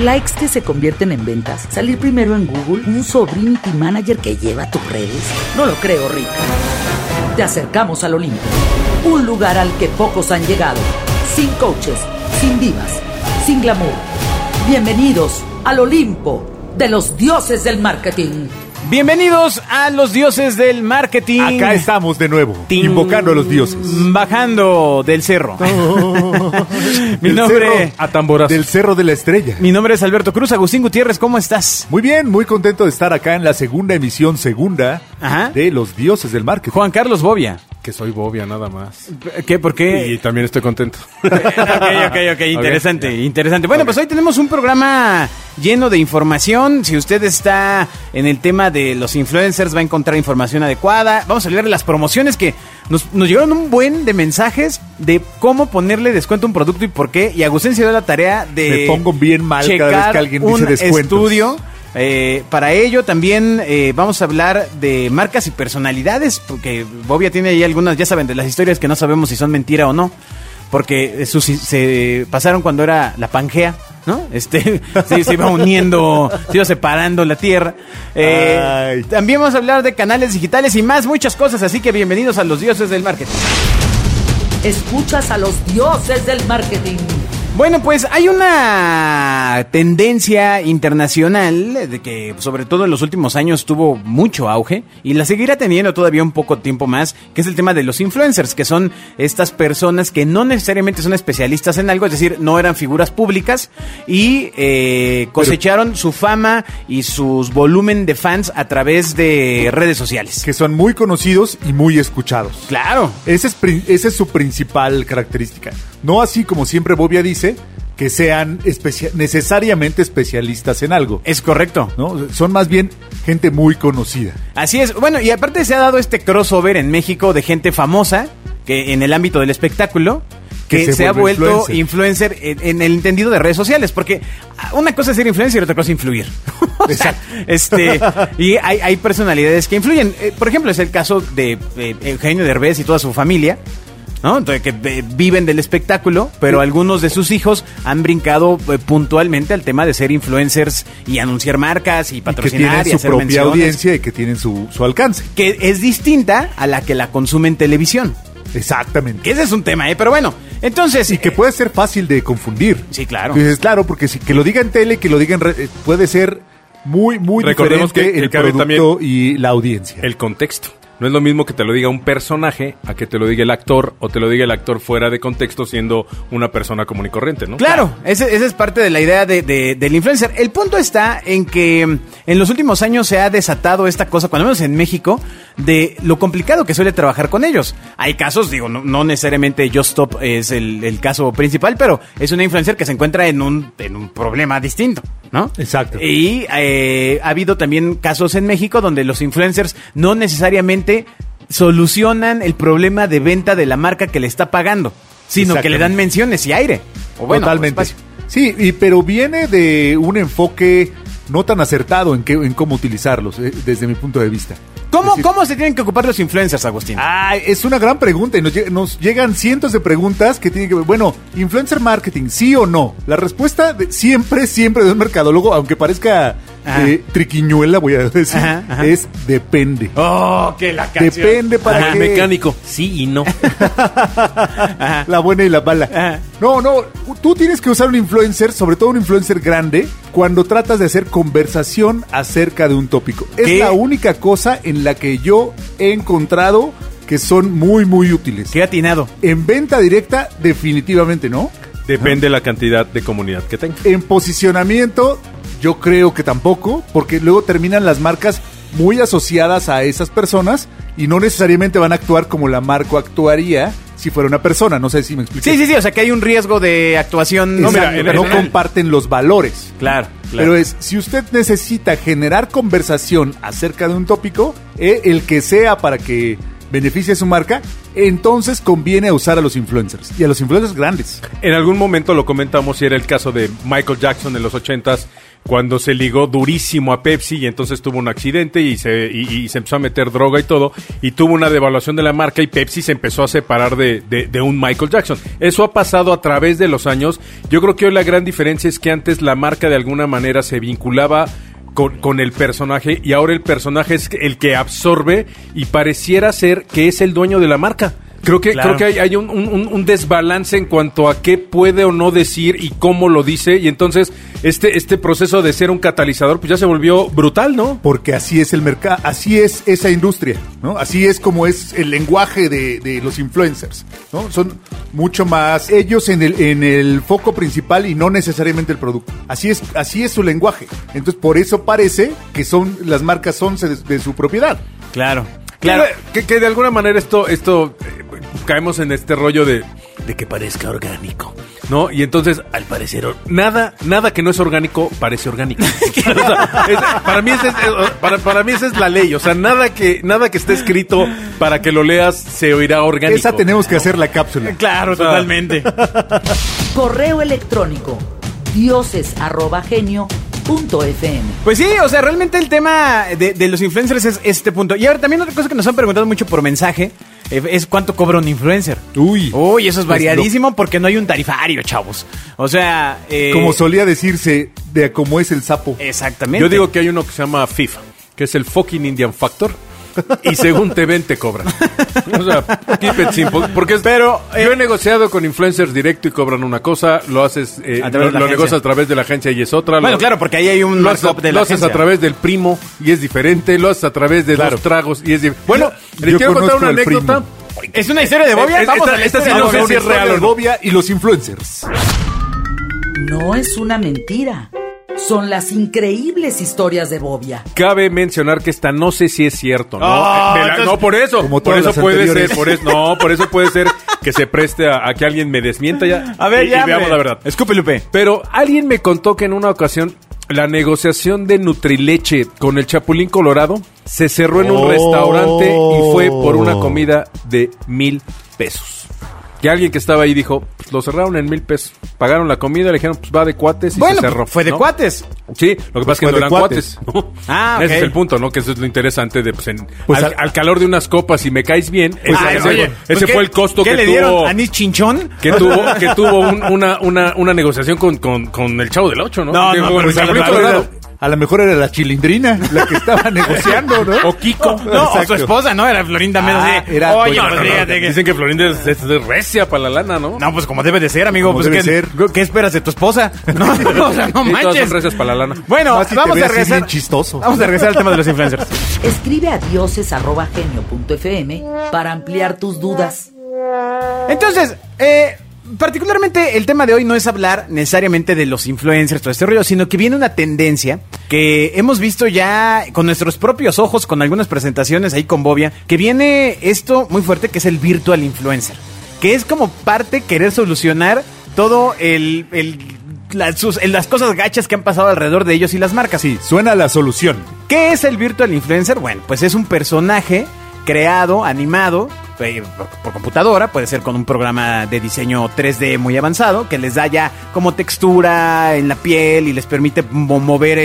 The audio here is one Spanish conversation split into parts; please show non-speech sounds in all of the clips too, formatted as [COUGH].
Likes que se convierten en ventas. Salir primero en Google. Un sobrinity manager que lleva tus redes. No lo creo, Rick. Te acercamos al Olimpo. Un lugar al que pocos han llegado. Sin coaches, sin divas, sin glamour. Bienvenidos al Olimpo de los dioses del marketing. Bienvenidos a los dioses del marketing. Acá estamos de nuevo, invocando a los dioses. Bajando del cerro. [LAUGHS] mi Del nombre. cerro A tamborazo. Del Cerro de la Estrella. Mi nombre es Alberto Cruz. Agustín Gutiérrez, ¿cómo estás? Muy bien, muy contento de estar acá en la segunda emisión, segunda, Ajá. de los dioses del marketing. Juan Carlos Bobia. Que soy Bobia nada más. ¿Qué? ¿Por qué? Y también estoy contento. [LAUGHS] ok, ok, ok, interesante, interesante. Bueno, pues hoy tenemos un programa lleno de información. Si usted está en el tema de los influencers, va a encontrar información adecuada. Vamos a hablar de las promociones que nos, nos llegaron un buen de mensajes de cómo ponerle descuento a un producto y por qué. Y Agustín se dio la tarea de Me pongo bien mal cada vez que alguien un dice descuentos. estudio. Eh, para ello también eh, vamos a hablar de marcas y personalidades, porque Bobia tiene ahí algunas, ya saben, de las historias que no sabemos si son mentira o no, porque eh, sus- se pasaron cuando era la Pangea, ¿no? Este, [LAUGHS] se, se iba uniendo, se iba separando la Tierra. Eh, también vamos a hablar de canales digitales y más, muchas cosas, así que bienvenidos a los dioses del marketing. Escuchas a los dioses del marketing. Bueno, pues hay una tendencia internacional de que sobre todo en los últimos años tuvo mucho auge y la seguirá teniendo todavía un poco tiempo más, que es el tema de los influencers, que son estas personas que no necesariamente son especialistas en algo, es decir, no eran figuras públicas y eh, cosecharon su fama y sus volumen de fans a través de redes sociales. Que son muy conocidos y muy escuchados. Claro. Esa es, esa es su principal característica. No así como siempre Bobia dice, que sean especia- necesariamente especialistas en algo. Es correcto. ¿no? Son más bien gente muy conocida. Así es. Bueno, y aparte se ha dado este crossover en México de gente famosa que en el ámbito del espectáculo que, Que se, se ha vuelto influencer, en, en el entendido de redes sociales, porque una cosa es ser influencer y otra cosa es influir. [LAUGHS] O sea, este, y hay, hay personalidades que influyen. Eh, por ejemplo, es el caso de eh, Eugenio Derbez y toda su familia. ¿No? Entonces, que eh, viven del espectáculo, pero algunos de sus hijos han brincado eh, puntualmente al tema de ser influencers y anunciar marcas y Y que patrocinar tienen y su hacer propia menciones audiencia y que tienen su, su alcance. que es distinta a la que la consume en televisión. Exactamente. Que ese es un tema, ¿eh? Pero bueno, entonces... Y que eh, puede ser fácil de confundir. Sí, claro. Dices, claro, porque si, que lo diga en tele, que lo diga en re- eh, puede ser muy, muy Recordemos diferente que- que el producto y la audiencia. El contexto. No es lo mismo que te lo diga un personaje a que te lo diga el actor o te lo diga el actor fuera de contexto siendo una persona común y corriente, ¿no? Claro, ese- esa es parte de la idea de, de- del influencer. El punto está en que en los últimos años se ha desatado esta cosa, cuando menos en México, de lo complicado que suele trabajar con ellos. Hay casos, digo, no, no necesariamente Just Stop es el, el caso principal, pero es una influencer que se encuentra en un, en un problema distinto, ¿no? Exacto. Y eh, ha habido también casos en México donde los influencers no necesariamente solucionan el problema de venta de la marca que le está pagando, sino que le dan menciones y aire. O bueno, Totalmente. espacio. Sí, y, pero viene de un enfoque no tan acertado en, qué- en cómo utilizarlos, eh, desde mi punto de vista. ¿Cómo, decir, ¿Cómo se tienen que ocupar los influencers, Agustín? Ah, es una gran pregunta y nos, lle- nos llegan cientos de preguntas que tienen que ver. Bueno, influencer marketing, ¿sí o no? La respuesta de- siempre, siempre de un mercadólogo, aunque parezca. Eh, triquiñuela, voy a decir, Ajá, ajá. es depende. Oh, que la canción. Depende para Ajá, qué. mecánico, sí y no. [LAUGHS] La buena y la mala. Ajá. No, no, tú tienes que usar un influencer, sobre todo un influencer grande, cuando tratas de hacer conversación acerca de un tópico. Es la única cosa en la que yo he encontrado que son muy, muy útiles. Qué atinado. En venta directa, definitivamente no. Depende de la cantidad de comunidad que tenga. En posicionamiento, yo creo que tampoco, porque luego terminan las marcas muy asociadas a esas personas y no necesariamente van a actuar como la marca actuaría si fuera una persona. No sé si me expliqué. Sí, sí, sí, o sea que hay un riesgo de actuación. No, mira, no comparten los valores. Claro, Pero es, si usted necesita generar conversación acerca de un tópico, eh, el que sea para que beneficie a su marca, entonces conviene usar a los influencers. Y a los influencers grandes. En algún momento lo comentamos y era el caso de Michael Jackson en los ochentas cuando se ligó durísimo a Pepsi y entonces tuvo un accidente y se, y, se empezó a meter droga y todo, y tuvo una devaluación de la marca y Pepsi se empezó a separar de- de un Michael Jackson. Eso ha pasado a través de los años. Yo creo que hoy la gran diferencia es que antes la marca de alguna manera se vinculaba con, con el personaje y ahora el personaje es el que absorbe y pareciera ser que es el dueño de la marca. Creo que, Claro. creo que hay, hay un, un- un- un desbalance en cuanto a qué puede o no decir y cómo lo dice. Y entonces este, este proceso de ser un catalizador pues ya se volvió brutal, ¿no? Porque así es el mercado, así es esa industria, ¿no? Así es como es el lenguaje de, de los influencers, ¿no? Son mucho más ellos en el, en el foco principal y no necesariamente el producto. Así es, así es su lenguaje. Entonces, por eso parece que son, las marcas son de, de su propiedad. Claro. Claro. Claro. Que, que de alguna manera esto, esto eh, caemos en este rollo de, de que parezca orgánico. ¿No? Y entonces, al parecer, nada, nada que no es orgánico parece orgánico. [LAUGHS] O sea, es- para mí esa es, eh, para, para mí esa es la ley. O sea, nada que, nada que esté escrito para que lo leas se oirá orgánico. Esa tenemos que hacer la cápsula. Claro, totalmente. [LAUGHS] Correo electrónico Pues sí, o sea, realmente el tema de, de los influencers es este punto. Y ahora también otra cosa que nos han preguntado mucho por mensaje eh, es cuánto cobra un influencer. Uy. Uy, eso es Pues variadísimo porque no hay un tarifario, chavos. O sea, eh, Como solía decirse, de cómo es el sapo. Exactamente. Yo digo que hay uno que se llama FIFA, que es el fucking Indian Factor. Y según te ven, te cobran. O sea, keep it simple. Porque es- Pero, eh, yo he negociado con influencers directo y cobran una cosa, lo haces, eh, A través lo, de la lo negocias a través de la agencia y es otra. Bueno, lo- claro, porque ahí hay un lo haces, de lo la haces a través del primo y es diferente, lo haces a través de Claro. los tragos y es diferente. Bueno, les quiero contar una anécdota. ¿Es una historia de Bobia? Eh, Vamos esta- a la esta historia sí de no sé Bobia. si es real o no. Bobia y los influencers. No es una mentira. Son las increíbles historias de Bobia. Cabe mencionar que esta no sé si es cierto, ¿no? Ah, Eh, de la- entonces- no, por eso. Como por eso puede anteriores. ser, por eso, no, por eso puede ser que se preste a, a que alguien me desmienta ya. A ver, y, ya. y veamos la verdad. Escupe, Lupe. Pero alguien me contó que en una ocasión la negociación de Nutrileche con el Chapulín Colorado se cerró en un Oh. restaurante y fue por una comida de mil pesos. Que alguien que estaba ahí dijo, pues lo cerraron en mil pesos. Pagaron la comida, le dijeron, pues va de cuates y Bueno, se cerró. fue de ¿no? cuates. Sí, lo que pasa es que no de eran cuates. cuates. Ah, Ese ok. es el punto, ¿no? Que eso es lo interesante de, pues, en- Pues al, al- al calor de unas copas y me caes bien. ese Ay, ese- oye, ese pues, ¿qué- fue el costo ¿qué que le tuvo. dieron? ¿Anís chinchón? Que tuvo, que tuvo un- una, una, una negociación con, con, con el Chavo del Ocho, ¿no? No, Digo, no, pero con el a lo mejor. Era- la chilindrina la que estaba [LAUGHS] negociando, ¿no? O Kiko. [LAUGHS] No, o su esposa, ¿no? Era Florinda Menos. Ah, era Oye, fíjate que- Dicen que Florinda es, es de recia para la lana, ¿no? No, pues como debe de ser, amigo. Pues, debe ¿qué, ser. ¿qué esperas de tu esposa? [LAUGHS] No, o sea, no Sí, todas manches. son recias para la lana. Bueno, si vamos a regresar. bien chistoso. Vamos a regresar al tema de los influencers. Escribe a dioses@genio.fm para ampliar tus dudas. Entonces, eh, particularmente el tema de hoy no es hablar necesariamente de los influencers, todo este rollo, sino que viene una tendencia que hemos visto ya con nuestros propios ojos, con algunas presentaciones ahí con Bobia, que viene esto muy fuerte que es el virtual influencer, que es como parte querer solucionar todo el... el las, sus- las cosas gachas que han pasado alrededor de ellos y las marcas. Sí, suena la solución. ¿Qué es el virtual influencer? Bueno, pues es un personaje creado, animado eh, por, computadora, puede ser con un programa de diseño 3D muy avanzado, que les da ya como textura en la piel y les permite mo- mover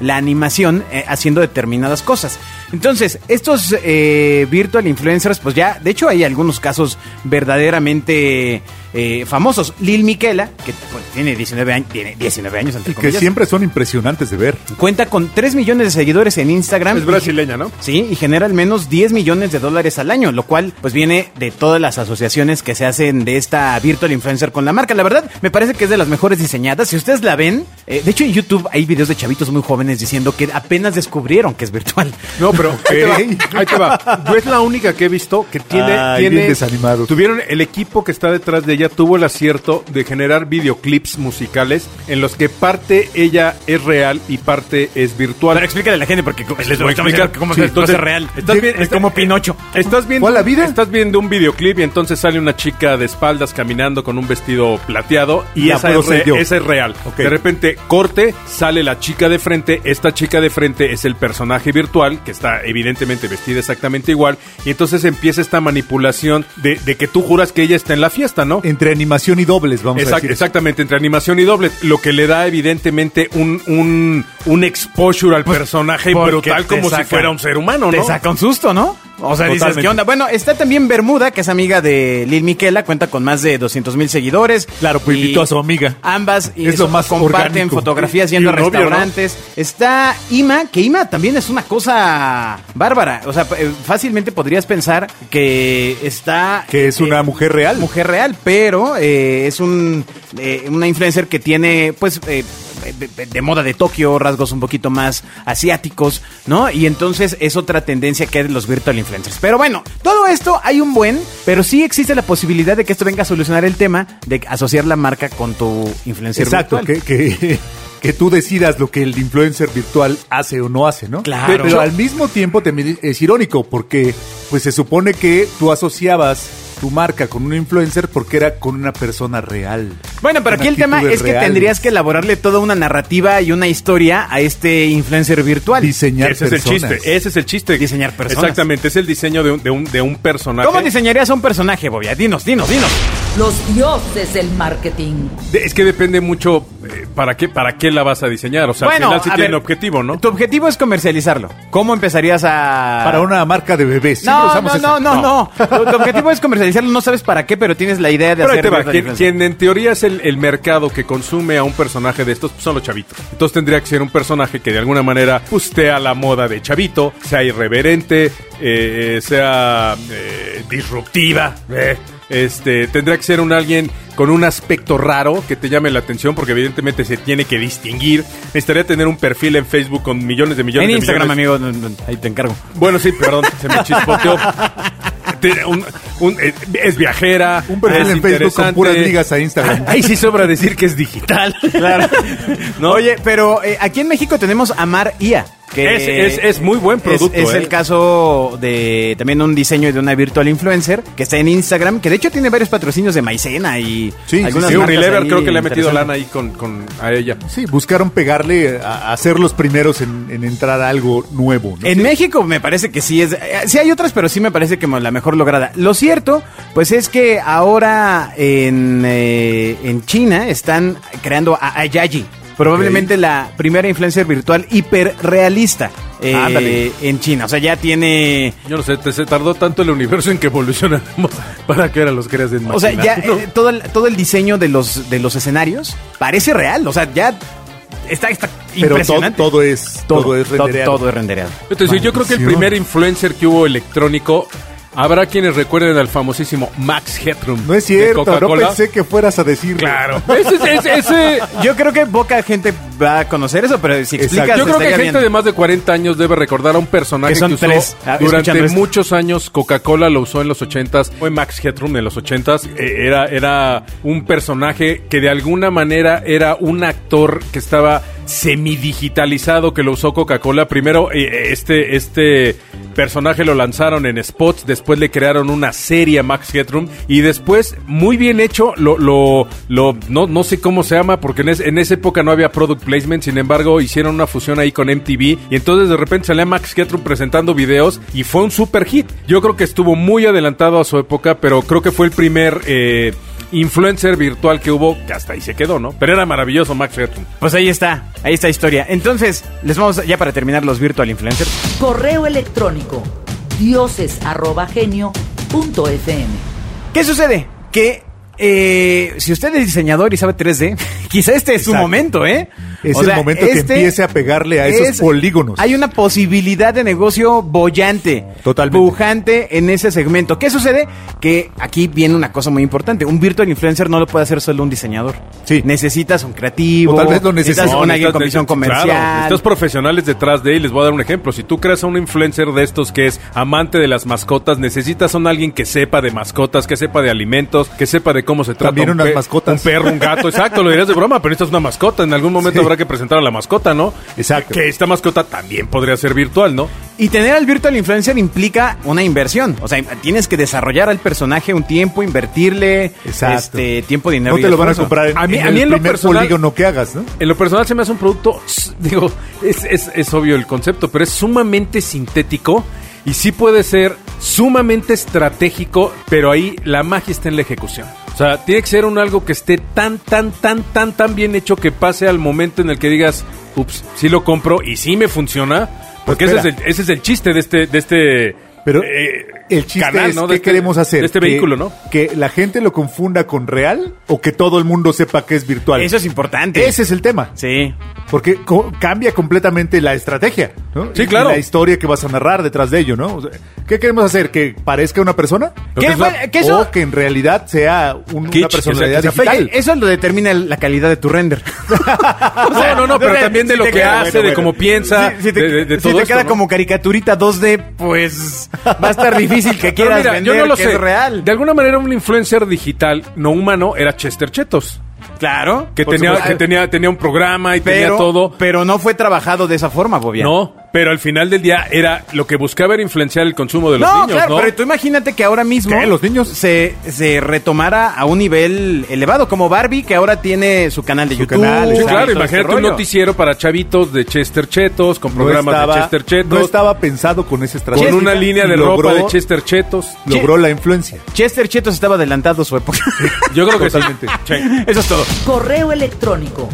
la animación eh, haciendo determinadas cosas. Entonces, estos eh, virtual influencers, pues ya, de hecho hay algunos casos verdaderamente eh, famosos. Lil Miquela, que pues, tiene 19 años, tiene 19 años entre Y que siempre son impresionantes de ver. Cuenta con 3 millones de seguidores en Instagram. Es brasileña, ¿no? Sí, y genera al menos 10 millones de dólares al año, lo cual pues viene de todas las asociaciones que se hacen de esta virtual influencer con la marca. La verdad, me parece que es de las mejores diseñadas. Si ustedes la ven, eh, de hecho en YouTube hay videos de chavitos muy jóvenes diciendo que apenas descubrieron que es virtual. No, pero [LAUGHS] ahí te va. Ok. Ahí te va. Yo es la única que he visto que tiene, Ay, tiene bien desanimados. Tuvieron el equipo que está detrás de ella tuvo el acierto de generar videoclips musicales en los que parte ella es real y parte es virtual. Pero explícale a la gente porque Les voy a explicar cómo Sí, es entonces, real. Estás bien, es como Pinocho. Estás viendo, ¿Cuál la vida? Estás viendo un videoclip y entonces sale una chica de espaldas caminando con un vestido plateado y Ya, esa, es re- esa es real. De repente corte, sale la chica de frente, esta chica de frente es el personaje virtual que está evidentemente vestida exactamente igual y entonces empieza esta manipulación de, de que tú juras que ella está en la fiesta, ¿no? Entre animación y dobles, vamos Exact- a decir. exactamente, entre animación y doble, lo que le da evidentemente un, un, un exposure al personaje Porque brutal te como saca- si fuera un ser humano, Te ¿no? saca un susto, ¿no? O sea, dices. ¿qué onda? Bueno, está también Bermuda, que es amiga de Lil Miquela, cuenta con más de 200 mil seguidores. Claro, pues invitó a su amiga. Ambas y Es eso, lo más comparten orgánico. fotografías yendo a un novio, ¿no? restaurantes. Está Ima, que Ima también es una cosa bárbara. O sea, eh, fácilmente podrías pensar que está... Que es una eh, mujer real. Mujer real, pero eh, es un eh, una influencer que tiene, pues... eh, de, de moda de Tokio, rasgos un poquito más asiáticos, ¿no? Y entonces es otra tendencia que hay de los virtual influencers. Pero bueno, todo esto hay un buen, pero sí existe la posibilidad de que esto venga a solucionar el tema de asociar la marca con tu influencer Exacto, virtual. que, que, [LAUGHS] que tú decidas lo que el influencer virtual hace o no hace, ¿no? Claro. Pero, al mismo tiempo también es irónico porque pues se supone que tú asociabas tu marca con un influencer porque era con una persona real. Bueno, pero Con aquí el tema es que tendrías que elaborarle toda una narrativa y una historia a este influencer virtual. diseñar ese personas. es el chiste, ese es el chiste. Diseñar personas. Exactamente, es el diseño de un, de un, de un personaje. ¿Cómo diseñarías a un personaje, Bobia? Dinos, dinos, dinos. Los dioses del marketing. De- Es que depende mucho eh, para qué para qué la vas a diseñar. O sea, Bueno, al final sí tiene ver, un objetivo, ¿no? Tu objetivo es comercializarlo. ¿Cómo empezarías a...? Para una marca de bebés. No, no, no, no, no. Tu, tu objetivo es comercializarlo, no sabes para qué, pero tienes la idea de Pero ahí hacer... te va, virtual quien, en teoría es el, el mercado que consume a un personaje de estos pues, son los chavitos. Entonces tendría que ser un personaje que de alguna manera usted a la moda de chavito, sea irreverente, eh, sea eh, disruptiva. eh, Este, tendría que ser un alguien con un aspecto raro que te llame la atención porque evidentemente se tiene que distinguir. Necesitaría tener un perfil en Facebook con millones de millones En de Instagram, millones. amigo, no, no, ahí te encargo. Bueno, sí, perdón, se me chispoteó. [LAUGHS] Tiene un- un- eh, es viajera. Un perfil es en Facebook con interesante. puras ligas a Instagram. Ahí sí sobra decir que es digital. Claro. [LAUGHS] ¿No? Oye, pero eh, aquí en México tenemos a Mar IA. Que Es- es- es muy buen producto, Es, es eh. el caso de también un diseño de una virtual influencer que está en Instagram, que de hecho tiene varios patrocinios de maicena y Sí, algunas Unilever creo que le ha metido lana ahí con, con a ella. Sí, buscaron pegarle a, a ser los primeros en, en entrar a algo nuevo. ¿no? En México me parece que sí es. eh, Sí hay otras, pero sí me parece que la mejor lograda. Lo cierto, pues es que ahora en, eh, en China están creando a Ayayi. Probablemente la primera influencer virtual hiperrealista eh, Ándale. en China. O sea, ya tiene. Yo no sé, te- se tardó tanto el universo en que evolucionáramos para que ahora los creas de O sea, ya eh, todo, el, todo el diseño de los, de los escenarios parece real. O sea, ya está, está Pero todo, impresionante. todo es todo, es rendereado. todo es rendereado. Entonces, yo creo que el primer influencer que hubo electrónico, habrá quienes recuerden al famosísimo Max Headroom. No es de cierto, no Coca-Cola. pensé que fueras a decir. Claro. [LAUGHS] Ese, ese- ese- Yo creo que poca gente va a conocer eso, pero si explicas, Exacto. Yo creo que gente bien. de más de 40 años debe recordar a un personaje Que son usó tres, ah, durante escuchando esto. muchos años. Coca-Cola lo usó en los 80s. Fue Max Headroom en los 80s. Eh, era, era un personaje que de alguna manera era un actor que estaba semidigitalizado que lo usó Coca-Cola. Primero, eh, este, este personaje lo lanzaron en spots, después le crearon una serie a Max Headroom y después, muy bien hecho, lo, lo, lo no, no sé cómo se llama, porque en, es- en esa época no había product placement, sin embargo, hicieron una fusión ahí con MTV y entonces de repente salía Max Headroom presentando videos y fue un super hit. Yo creo que estuvo muy adelantado a su época, pero creo que fue el primer eh, influencer virtual que hubo, que hasta ahí se quedó, ¿no? Pero era maravilloso Max Headroom. Pues ahí está, ahí está historia. Entonces, les vamos a- ya para terminar los virtual influencers. Correo electrónico dioses@genio.fm. ¿Qué sucede? Que eh, si usted es diseñador y sabe 3D, [LAUGHS] quizá este es su momento, ¿eh? Es O el sea, momento que este empiece a pegarle a esos es- polígonos. Hay una posibilidad de negocio bollante, Totalmente. pujante en ese segmento. ¿Qué sucede? Que aquí viene una cosa muy importante. Un virtual influencer no lo puede hacer solo un diseñador. Sí. Necesitas un creativo. O tal vez lo necesitas- necesitas un alguien con necesitas- visión comercial. Claro, necesitas profesionales detrás de él. Les voy a dar un ejemplo. Si tú creas a un influencer de estos que es amante de las mascotas, necesitas a un alguien que sepa de mascotas, que sepa de alimentos, que sepa de cómo se trata También un, unas mascotas. un perro, un gato. [LAUGHS] Exacto, lo dirías de broma, pero necesitas una mascota. En algún momento Sí. Habrá que presentar a la mascota, ¿no? Exacto. Que esta mascota también podría ser virtual, ¿no? Y tener al virtual influencer implica una inversión. O sea, tienes que desarrollar al personaje un tiempo, invertirle Exacto. este tiempo, dinero. No y te lo van a comprar en, A mí- en a mí el en lo personal- polígono que hagas, ¿no? En lo personal se me hace un producto, [LAUGHS] digo, es, es- es obvio el concepto, pero es sumamente sintético y sí puede ser sumamente estratégico, pero ahí la magia está en la ejecución. O sea, tiene que ser un algo que esté tan, tan, tan, tan, tan bien hecho que pase al momento en el que digas, ups, sí lo compro y sí me funciona. Porque Pues ese, es el, ese es el chiste de este, de este Pero eh, el chiste canal, es ¿no? qué este- queremos hacer. De este Que- vehículo, ¿no? Que la gente lo confunda con real o que todo el mundo sepa que es virtual. Eso es importante. Ese es el tema. Sí. Porque co- cambia completamente la estrategia, ¿no? Sí, Y claro. La historia que vas a narrar detrás de ello, ¿no? O sea, ¿Qué queremos hacer? ¿Que parezca una persona? ¿Qué que eso- O que en realidad sea un- una personalidad sea- sea digital. Eso lo determina la calidad de tu render. [LAUGHS] No, no, no, pero también de si lo que queda- hace, bueno, de cómo piensa, Si, si te, de, de- de si todo te esto, queda ¿no? como caricaturita 2D, pues va a estar difícil que quieras mira, vender yo no lo que sé. es real. De alguna manera un influencer digital no humano era Chester Chetos. Claro. Que por tenía, supuesto. que tenía, tenía un programa y tenía pero, todo. pero no fue trabajado de esa forma, Bobian. No, pero al final del día era lo que buscaba era influenciar el consumo de los no, niños, claro, ¿no? pero tú imagínate que ahora mismo ¿Qué? ¿Los niños? se, se retomara a un nivel elevado, como Barbie, que ahora tiene su canal de Su YouTube. canal, Sí, Exacto, claro, este imagínate un rollo. noticiero para chavitos de Chester Chetos, con No programas estaba, de Chester Chetos, no estaba pensado con esa estrategia. con una línea de Y ropa logró- de Chester Chetos. Logró la influencia. Chester Chetos estaba adelantado a su época. [LAUGHS] Yo creo que. Totalmente. Sí. Eso es todo. Correo electrónico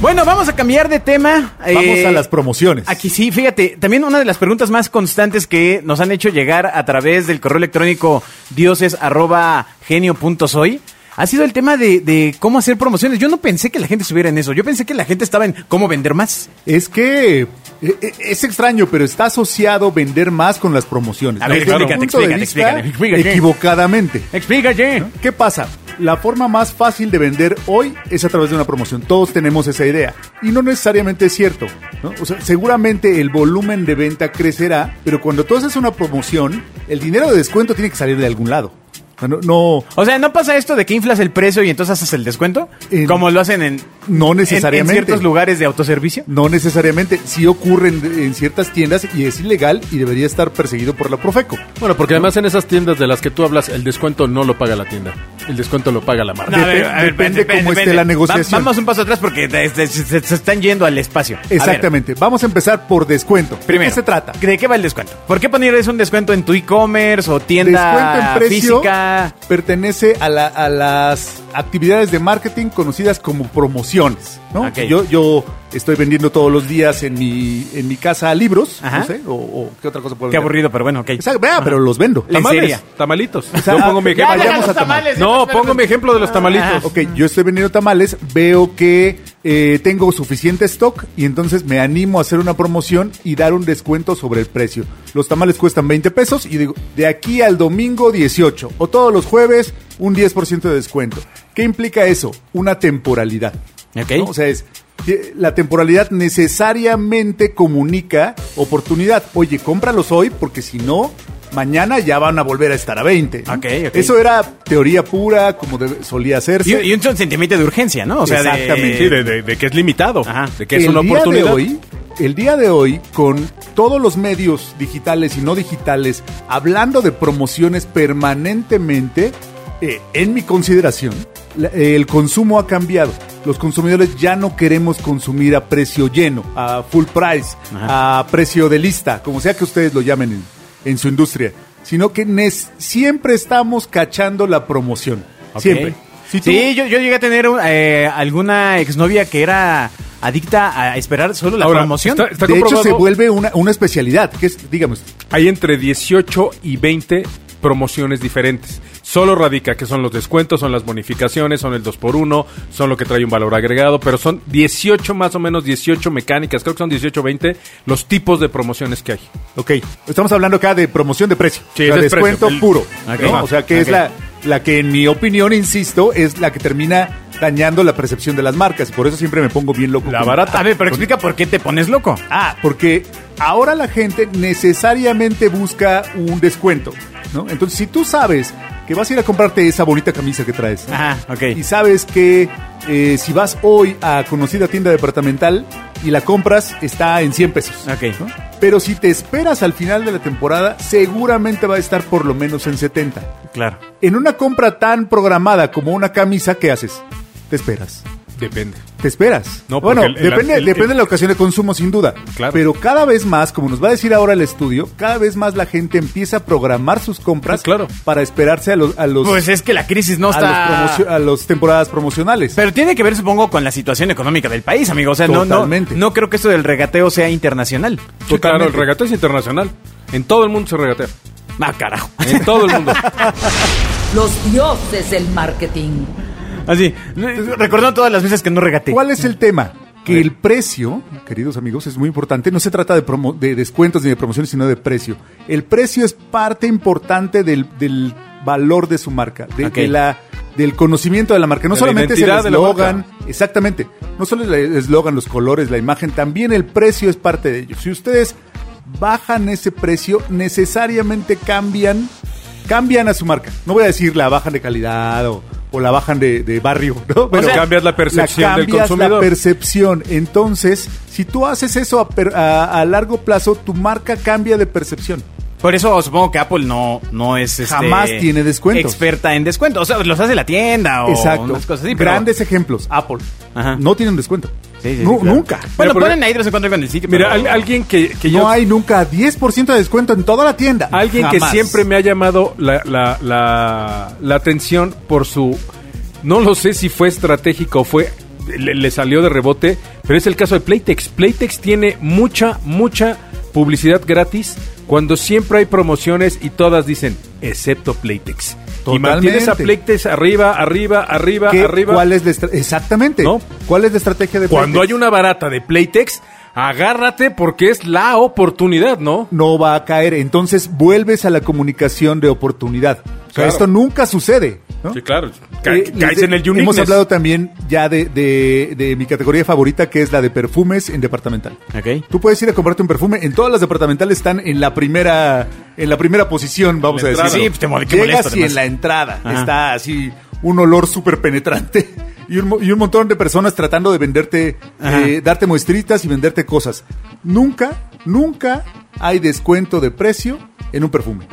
Bueno, vamos a cambiar de tema. Vamos Eh, a las promociones. Aquí sí, fíjate, también una de las preguntas más constantes que nos han hecho llegar a través del correo electrónico dioses@genio.soy ha sido el tema de, de cómo hacer promociones. Yo no pensé que la gente estuviera en eso. Yo pensé que la gente estaba en cómo vender más. Es que es extraño, pero está asociado vender más con las promociones. A ver, explícate, explícate, explícate, explícate. Equivocadamente. Explícate. ¿no? ¿Qué pasa? La forma más fácil de vender hoy es a través de una promoción. Todos tenemos esa idea. Y no necesariamente es cierto. ¿no? O sea, seguramente el volumen de venta crecerá, pero cuando tú haces una promoción, el dinero de descuento tiene que salir de algún lado. O sea, No, no, O sea, ¿no pasa esto de que inflas el precio y entonces haces el descuento? En- como lo hacen en, no en- necesariamente. en ciertos lugares de autoservicio. No necesariamente. Sí ocurren en ciertas tiendas y es ilegal y debería estar perseguido por la Profeco. Bueno, porque además en esas tiendas de las que tú hablas, el descuento no lo paga la tienda. El descuento lo paga la marca. No, Dep- depende cómo esté la negociación. Va- vamos un paso atrás porque de- de- se, se están yendo al espacio. Exactamente. Vamos a empezar por descuento. primero, ¿De qué se trata? ¿De qué va el descuento? ¿Por qué ponerles un descuento en tu e-commerce o tienda Descuento en precio física? pertenece a, la- a las actividades de marketing conocidas como promociones. ¿no? Ok. Yo, yo estoy vendiendo todos los días en mi, en mi casa libros, Ajá. no sé, o, o qué otra cosa puedo Qué vender? aburrido, pero bueno, ok. Vea, pero los vendo. Tamales, tamalitos. sea, Yo pongo mi ya, ejemplo. vayamos a tamales. No, pongo mi ejemplo de los tamalitos. Ah. Ok, yo estoy vendiendo tamales, veo que eh, tengo suficiente stock y entonces me animo a hacer una promoción y dar un descuento sobre el precio. Los tamales cuestan 20 pesos y digo, de aquí al domingo 18 o todos los jueves un 10% de descuento. ¿Qué implica eso? Una temporalidad. Ok. ¿no? O sea, es la temporalidad necesariamente comunica oportunidad. Oye, cómpralos hoy porque si no, mañana ya van a volver a estar a 20. ¿no? Ok, ok. Eso era teoría pura, como debe- solía hacerse. Y, y un sentimiento de urgencia, ¿no? O sea, de- Exactamente. Sí, de, de- de que es limitado. Ajá. De que es el una día oportunidad. de hoy, el día de hoy, con todos los medios digitales y no digitales, hablando de promociones permanentemente, eh, en mi consideración, la- el consumo ha cambiado. Los consumidores ya no queremos consumir a precio lleno, a full price, a precio de lista, como sea que ustedes lo llamen en, en su industria, sino que nes- siempre estamos cachando la promoción. Siempre. Sí, yo, yo llegué a tener eh, alguna exnovia que era adicta a esperar solo la Ahora, promoción. está- está de hecho, se vuelve una, una especialidad, que es, dígame. Hay entre 18 y 20 promociones diferentes. Solo radica que son los descuentos, son las bonificaciones, son el 2x1, son lo que trae un valor agregado, pero son 18 más o menos, 18 mecánicas, creo que son 18 20 los tipos de promociones que hay. Ok, estamos hablando acá de promoción de precio. Sí, o sea, ese es descuento precio. Puro. Ok. ¿no? O sea, que es la, la que en mi opinión, insisto, es la que termina dañando la percepción de las marcas. Y por eso siempre me pongo bien loco. La con- barata. A ver, pero explica por qué te pones loco. Ah, porque ahora la gente necesariamente busca un descuento, ¿no? Entonces, si tú sabes que vas a ir a comprarte esa bonita camisa que traes. Ajá, ok. y sabes que eh, si vas hoy a conocida tienda departamental y la compras, está en 100 pesos. Ok. ¿no? Pero si te esperas al final de la temporada, seguramente va a estar por lo menos en 70. Claro. En una compra tan programada como una camisa, ¿qué haces? Te esperas. Depende. Te esperas. No, bueno, porque el- el- depende, el- depende el- de la ocasión de consumo, sin duda. Claro. Pero cada vez más, como nos va a decir ahora el estudio, cada vez más la gente empieza a programar sus compras Sí, claro. para esperarse a los, a los, Pues es que la crisis no a está... los a los temporadas promocionales. Pero tiene que ver, supongo, con la situación económica del país, amigo. O sea, no, no, Totalmente. no creo que esto del regateo sea internacional. Sí, claro, el regateo es internacional. En todo el mundo se regatea. Ah, carajo. En todo el mundo. [LAUGHS] Los dioses del marketing. Así, recordando todas las veces que no regateé. ¿Cuál es el tema? Que el precio, queridos amigos, es muy importante. No se trata de, promo- de descuentos ni de promociones, sino de precio. El precio es parte importante del, del valor de su marca, de, la, del conocimiento de la marca. No De solamente es el eslogan, exactamente. No solo es el eslogan, los colores, la imagen, también el precio es parte de ello. Si ustedes bajan ese precio, necesariamente cambian, cambian a su marca. No voy a decir la bajan de calidad o, o la bajan de, de barrio, ¿no? Pero cambias la percepción del cambias consumidor. la percepción. Entonces, si tú haces eso a, per- a- a largo plazo, tu marca cambia de percepción. Por eso supongo que Apple no, no es este, Jamás tiene descuentos. experta en descuentos. O sea, los hace la tienda o Exacto. unas cosas así. pero- Grandes ejemplos. Apple. Ajá. No tienen descuento. Sí, sí, Nu- sí, claro. Nunca. Bueno, Mira, porque- ponen ahí de vez en cuando algo en el sitio. Mira, pero- al- alguien que, que no hay nunca 10% de descuento en toda la tienda. Alguien que siempre me ha llamado la, la, la, la atención por su... No lo sé si fue estratégico o fue... Le, le salió de rebote, pero es el caso de Playtex. Playtex tiene mucha, mucha publicidad gratis cuando siempre hay promociones y todas dicen, excepto Playtex. Y mantienes a Totalmente. Playtex arriba, arriba, arriba, ¿Qué- arriba. ¿Cuál es la Exactamente. ¿No? ¿Cuál es la estrategia de Cuando hay Playtex? una barata de Playtex, agárrate porque es la oportunidad, ¿no? No va a caer. Entonces vuelves a la comunicación de oportunidad. O sea, Claro. esto nunca sucede. ¿No? Sí, claro. Ca- Eh, caes en el Hemos uniqueness. hablado también ya de, de- de mi categoría favorita, que es la de perfumes en departamental. Ok. Tú puedes ir a comprarte un perfume. En todas las departamentales están en la primera, en la primera posición, vamos a decir. Sí, pues te mole- qué Llegas y además. en la entrada Ajá. está así un olor súper penetrante [LAUGHS] y un, mo- y un montón de personas tratando de venderte, eh, darte muestritas y venderte cosas. Nunca, nunca hay descuento de precio en un perfume.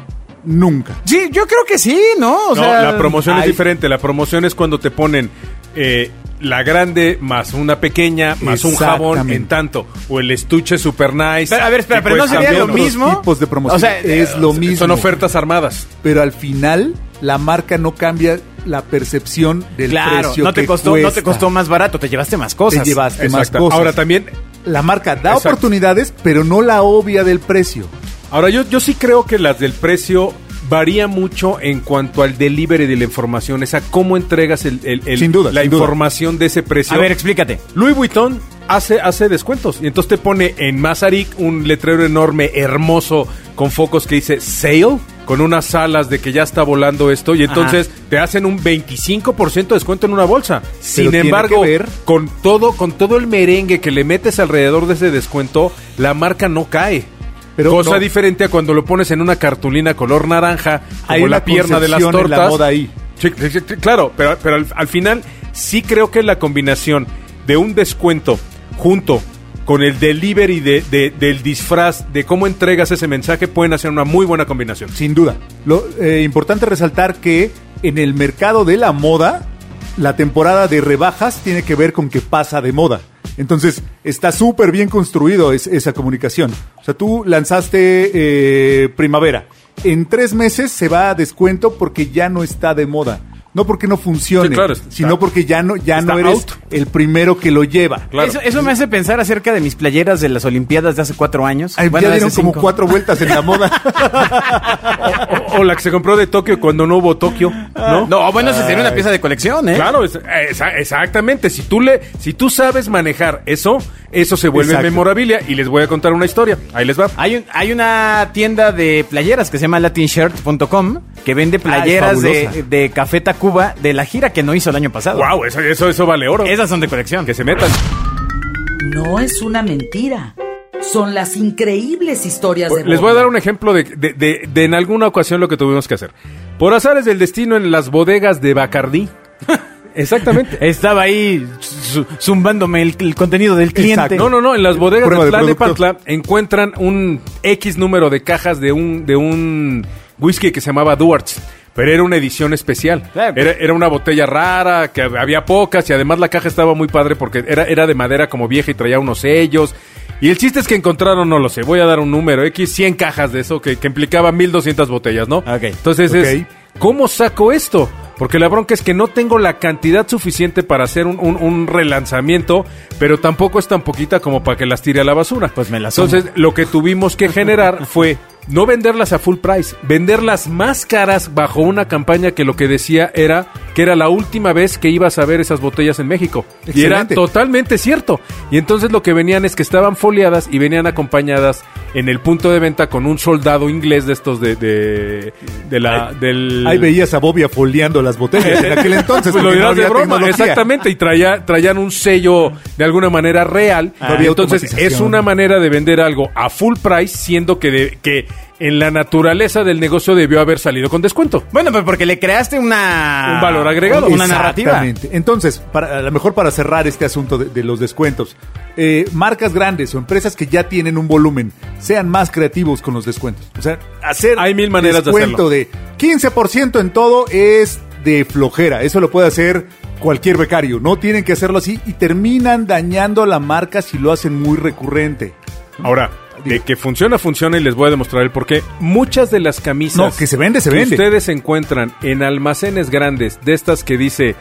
Nunca. Sí, yo creo que sí, ¿no? O no, sea, la promoción hay- es diferente. La promoción es cuando te ponen eh, la grande más una pequeña más un jabón en tanto. O el estuche super nice. Pero, a ver, espera, pero no sería lo mismo. tipos de promoción. O sea, es lo mismo. Son ofertas armadas. pero al final la marca no cambia la percepción del Claro, precio no te que costó, no te costó más barato, te llevaste más Te cosas. llevaste más cosas. Ahora también, la marca da Exacto. oportunidades, pero no la obvia del precio. Ahora yo, yo sí creo que las del precio varía mucho en cuanto al delivery de la información, esa cómo entregas el, el- el- Sin duda, la sin duda. información de ese precio. A ver, explícate. Louis Vuitton hace, hace descuentos y entonces te pone en Mazarik un letrero enorme, hermoso, con focos que dice sale, con unas alas de que ya está volando esto y entonces te hacen un 25% de descuento en una bolsa. Sin embargo, ver- con todo, con todo el merengue que le metes alrededor de ese descuento, la marca no cae. Pero Cosa no. diferente a cuando lo pones en una cartulina color naranja, Hay la pierna de las concepción en tortas. la moda ahí. Sí, sí, sí, claro, pero, pero al, al final sí creo que la combinación de un descuento junto con el delivery de, de- del disfraz, de cómo entregas ese mensaje, pueden hacer una muy buena combinación. Sin duda. Lo eh, importante resaltar que en el mercado de la moda, la temporada de rebajas tiene que ver con que pasa de moda. Entonces, está súper bien construido es- esa comunicación. O sea, tú lanzaste eh, primavera. En tres meses se va a descuento porque ya no está de moda. No porque no funcione, Sí, claro, está- sino porque ya no, ya no eres out. el primero que lo lleva. Claro. Eso, eso me hace pensar acerca de mis playeras de las Olimpiadas de hace cuatro años. Ay, Bueno, ya de dieron como cinco. cuatro vueltas en la moda. [LAUGHS] O, o la que se compró de Tokio cuando no hubo Tokio, ¿no? No, bueno, esa sería una pieza de colección, ¿eh? Claro, es- exactamente. Si tú le, si tú sabes manejar eso, eso se vuelve Exacto. memorabilia. Y les voy a contar una historia. Ahí les va. Hay, un- hay una tienda de playeras que se llama latinshirt.com que vende playeras de, de Café De la gira que no hizo el año pasado. Wow, eso, eso, eso vale oro. Esas son de colección. Que se metan. No es una mentira. Son las increíbles historias de Les voy a dar un ejemplo de, de- de- de en alguna ocasión lo que tuvimos que hacer. Por azares del destino en las bodegas de Bacardí. [LAUGHS] Exactamente. Estaba ahí zu- zumbándome el, el contenido del cliente. Exacto. No, no, no. En las bodegas Prueba de de Tlalnepantla encuentran un X número de cajas de un, de un whisky que se llamaba Duarts. Pero era una edición especial. Claro. Era, era una botella rara, que había pocas y además la caja estaba muy padre porque era, era de madera como vieja y traía unos sellos. Y el chiste es que encontraron, no lo sé, voy a dar un número, X, 100 cajas de eso que, que implicaba 1200 botellas, ¿no? Ok. Entonces es. ¿cómo saco esto? Porque la bronca es que no tengo la cantidad suficiente para hacer un, un- un relanzamiento, pero tampoco es tan poquita como para que las tire a la basura. Pues me las. Entonces, lo que tuvimos que generar [LAUGHS] fue no venderlas a full price, venderlas más caras bajo una campaña que lo que decía era que era la última vez que ibas a ver esas botellas en México. Y era totalmente cierto. Y entonces lo que venían es que estaban foliadas y venían acompañadas en el punto de venta con un soldado inglés de estos de, de, de la, del... Ahí veías a Bobia foliando las botellas en aquel entonces. Pues [LAUGHS] lo no de broma, exactamente, y traía, traían un sello de alguna manera real. Había entonces es una manera de vender algo a full price, siendo que, de- que en la naturaleza del negocio debió haber salido con descuento. Bueno, pues porque le creaste una... Un valor agregado. Una narrativa. Exactamente. Entonces, para, a lo mejor para cerrar este asunto de, de los descuentos, eh, marcas grandes o empresas que ya tienen un volumen, sean más creativos con los descuentos. O sea, hacer Hay mil maneras de descuento de 15% en todo es de flojera. Eso lo puede hacer cualquier becario. No tienen que hacerlo así y terminan dañando a la marca si lo hacen muy recurrente. Ahora, de que funciona, funciona y les voy a demostrar el porqué. Muchas de las camisas No, que se vende, se que ustedes encuentran en almacenes grandes de estas que dice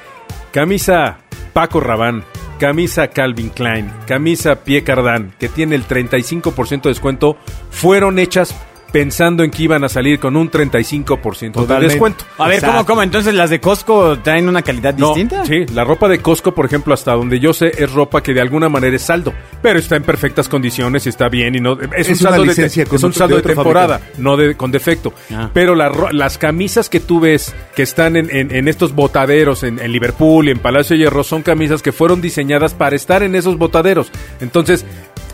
camisa Paco Rabanne, camisa Calvin Klein, camisa Pie Cardán, que tiene el 35% de descuento, fueron hechas pensando en que iban a salir con un 35% de Totalmente. descuento. A ver, ¿cómo, Exacto. cómo? Entonces, ¿las de Costco traen una calidad No, distinta? Sí, la ropa de Costco, por ejemplo, hasta donde yo sé, es ropa que de alguna manera es saldo, pero está en perfectas condiciones y está bien y no es, un Es saldo de, es un otro- saldo de de, temporada, fabricante. no de con defecto. Ah. Pero la ro- las camisas que tú ves que están en, en- en estos botaderos en, en Liverpool y en Palacio de Hierro son camisas que fueron diseñadas para estar en esos botaderos. Entonces,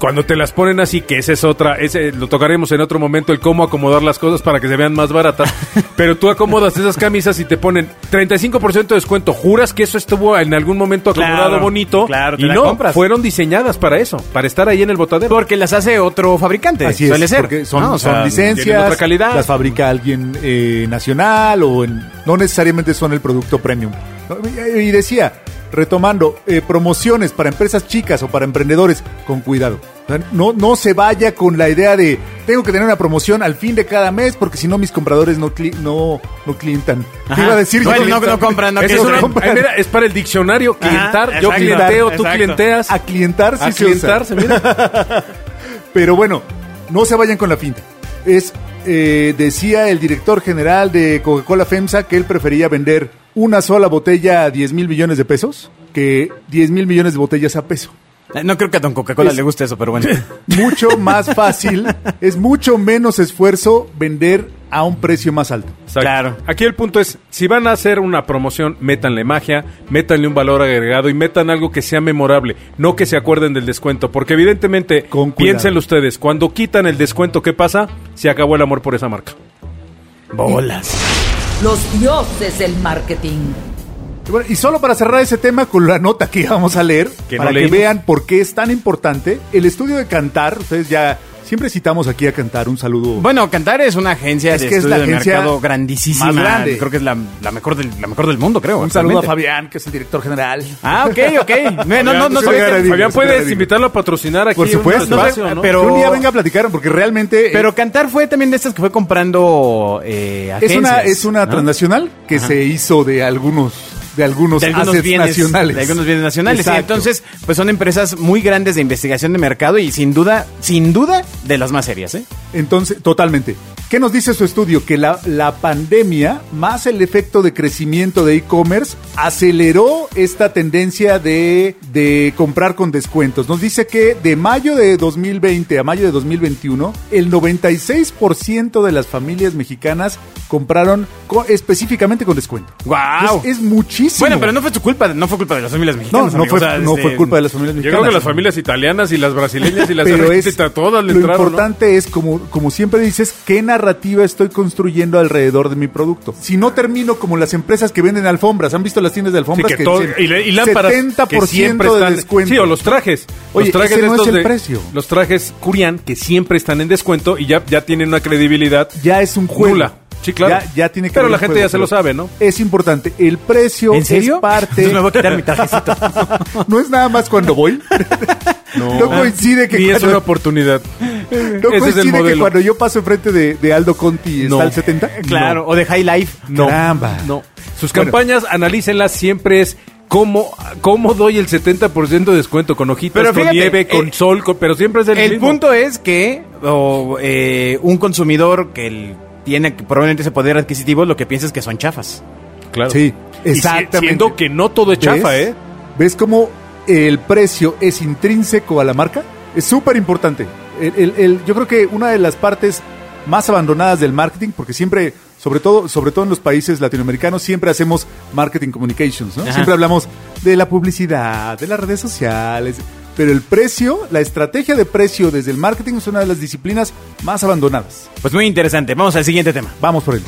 cuando te las ponen así, que esa es otra, ese lo tocaremos en otro momento, el cómo acomodar las cosas para que se vean más baratas. [LAUGHS] pero tú acomodas esas camisas y te ponen 35% de descuento. Juras que eso estuvo en algún momento acomodado Claro, bonito. claro, te y la no, compras. fueron diseñadas para eso, para estar ahí en el botadero. Porque las hace otro fabricante. Así suele es, ser. porque son, ¿no? O son sea, licencias, otra calidad. las fabrica alguien eh, nacional o en, no necesariamente son el producto premium. Y decía, retomando, eh, promociones para empresas chicas o para emprendedores, con cuidado. No, no se vaya con la idea de tengo que tener una promoción al fin de cada mes porque si no mis compradores no cli- no, no clientan. ¿Qué Ajá. iba a decir? Yo? no- no compran, no es quieren. una- compran. ay, mira, es para el diccionario, clientar. yo exacto, clienteo, tú clienteas. A clientar sí a se usa. clientarse, mira. [LAUGHS] Pero bueno, no se vayan con la finta. Es, eh, decía el director general de Coca-Cola FEMSA que él prefería vender una sola botella a 10 mil millones de pesos que 10 mil millones de botellas a peso. Eh, No creo que a Don Coca-Cola le guste eso, pero bueno. [LAUGHS] Mucho más fácil, [LAUGHS] es mucho menos esfuerzo vender a un precio más alto. Exacto. Claro. Aquí el punto es, si van a hacer una promoción, métanle magia, métanle un valor agregado y metan algo que sea memorable, no que se acuerden del descuento, porque evidentemente, Con piénsenlo ustedes, cuando quitan el descuento, ¿qué pasa? Se acabó el amor por esa marca. Bolas. Los dioses del marketing. Y bueno, y solo para cerrar ese tema con la nota que vamos a leer, Que no para que vean por qué es tan importante, el estudio de Cantar, ustedes ya siempre citamos aquí a Cantar, un saludo. Bueno, Cantar es una agencia Es de que es estudio la de agencia mercado grandísima. más grande. Creo que es la, la mejor del, la mejor del mundo, creo. un saludo a. Fabián, que es el director general. Ah, ok, ok. [LAUGHS] No, no, no, no sabía Fabián, Fabián, puedes invitarlo a patrocinar aquí Por supuesto. un espacio, ¿no? pero- Que un día venga a platicar, porque realmente... eh, Pero Cantar fue también de estas que fue comprando eh, es agencias. una, es una ¿no? transnacional que Ajá. se hizo de algunos de algunos, de algunos assets bienes nacionales. de algunos bienes nacionales. Exacto. entonces pues son empresas muy grandes de investigación de mercado y sin duda sin duda de las más serias ¿eh? Entonces, totalmente. ¿Qué nos dice su estudio? Que la, la pandemia, más el efecto de crecimiento de e-commerce, aceleró esta tendencia de, de comprar con descuentos. Nos dice que de mayo de 2020 a mayo de 2021, el 96% de las familias mexicanas compraron co- específicamente con descuento. ¡Guau! Es, es muchísimo. bueno pero no fue su culpa no fue culpa de las familias No, mexicanas no amigo, fue, o sea, no este, fue culpa de las familias Yo mexicanas. creo que las familias italianas y las brasileñas y las pero es todas le lo entraron, ¿no? importante es como como siempre dices qué narrativa estoy construyendo alrededor de mi producto si no termino como las empresas que venden alfombras han visto las tiendas de Sí, alfombras que todo- dicen y, y lámparas 70% que siempre de están descuento Sí, o los trajes. Oye, los trajes ese no es el de- precio. Los trajes Curian que siempre están en descuento y ya, ya tienen una credibilidad ya es un juego Nula. Sí, claro. Ya, ya tiene que Pero la gente juego, ya se lo sabe, ¿no? Es importante. El precio ¿En serio? es parte. [LAUGHS] Entonces me voy a quitar mi trajecito. [LAUGHS] no es nada más cuando voy. [LAUGHS] No, coincide que Ni es una oportunidad. No Ese es el que cuando yo paso enfrente de, de Aldo Conti No. está el 70. claro, o de High Life. No, Caramba. no. Sus Bueno. campañas, analícenlas siempre es cómo, cómo doy el 70% de descuento con hojitas, Pero con fíjate, nieve, con eh, sol, con- pero siempre es el, El mismo. punto es que o, eh, un consumidor que el- tiene probablemente ese poder adquisitivo lo que piensa es que son chafas. Claro. Sí, Y si- exactamente. Siendo que no todo es chafa, ¿Ves? ¿eh? ¿Ves cómo el precio es intrínseco a la marca? Es súper importante. El- el- el- yo creo que una de las partes más abandonadas del marketing, porque siempre, sobre todo, sobre todo en los países latinoamericanos, siempre hacemos marketing communications, ¿no? Ajá. Siempre hablamos de la publicidad, de las redes sociales, pero el precio, la estrategia de precio desde el marketing es una de las disciplinas más abandonadas. Pues muy interesante. Vamos al siguiente tema. Vamos por él.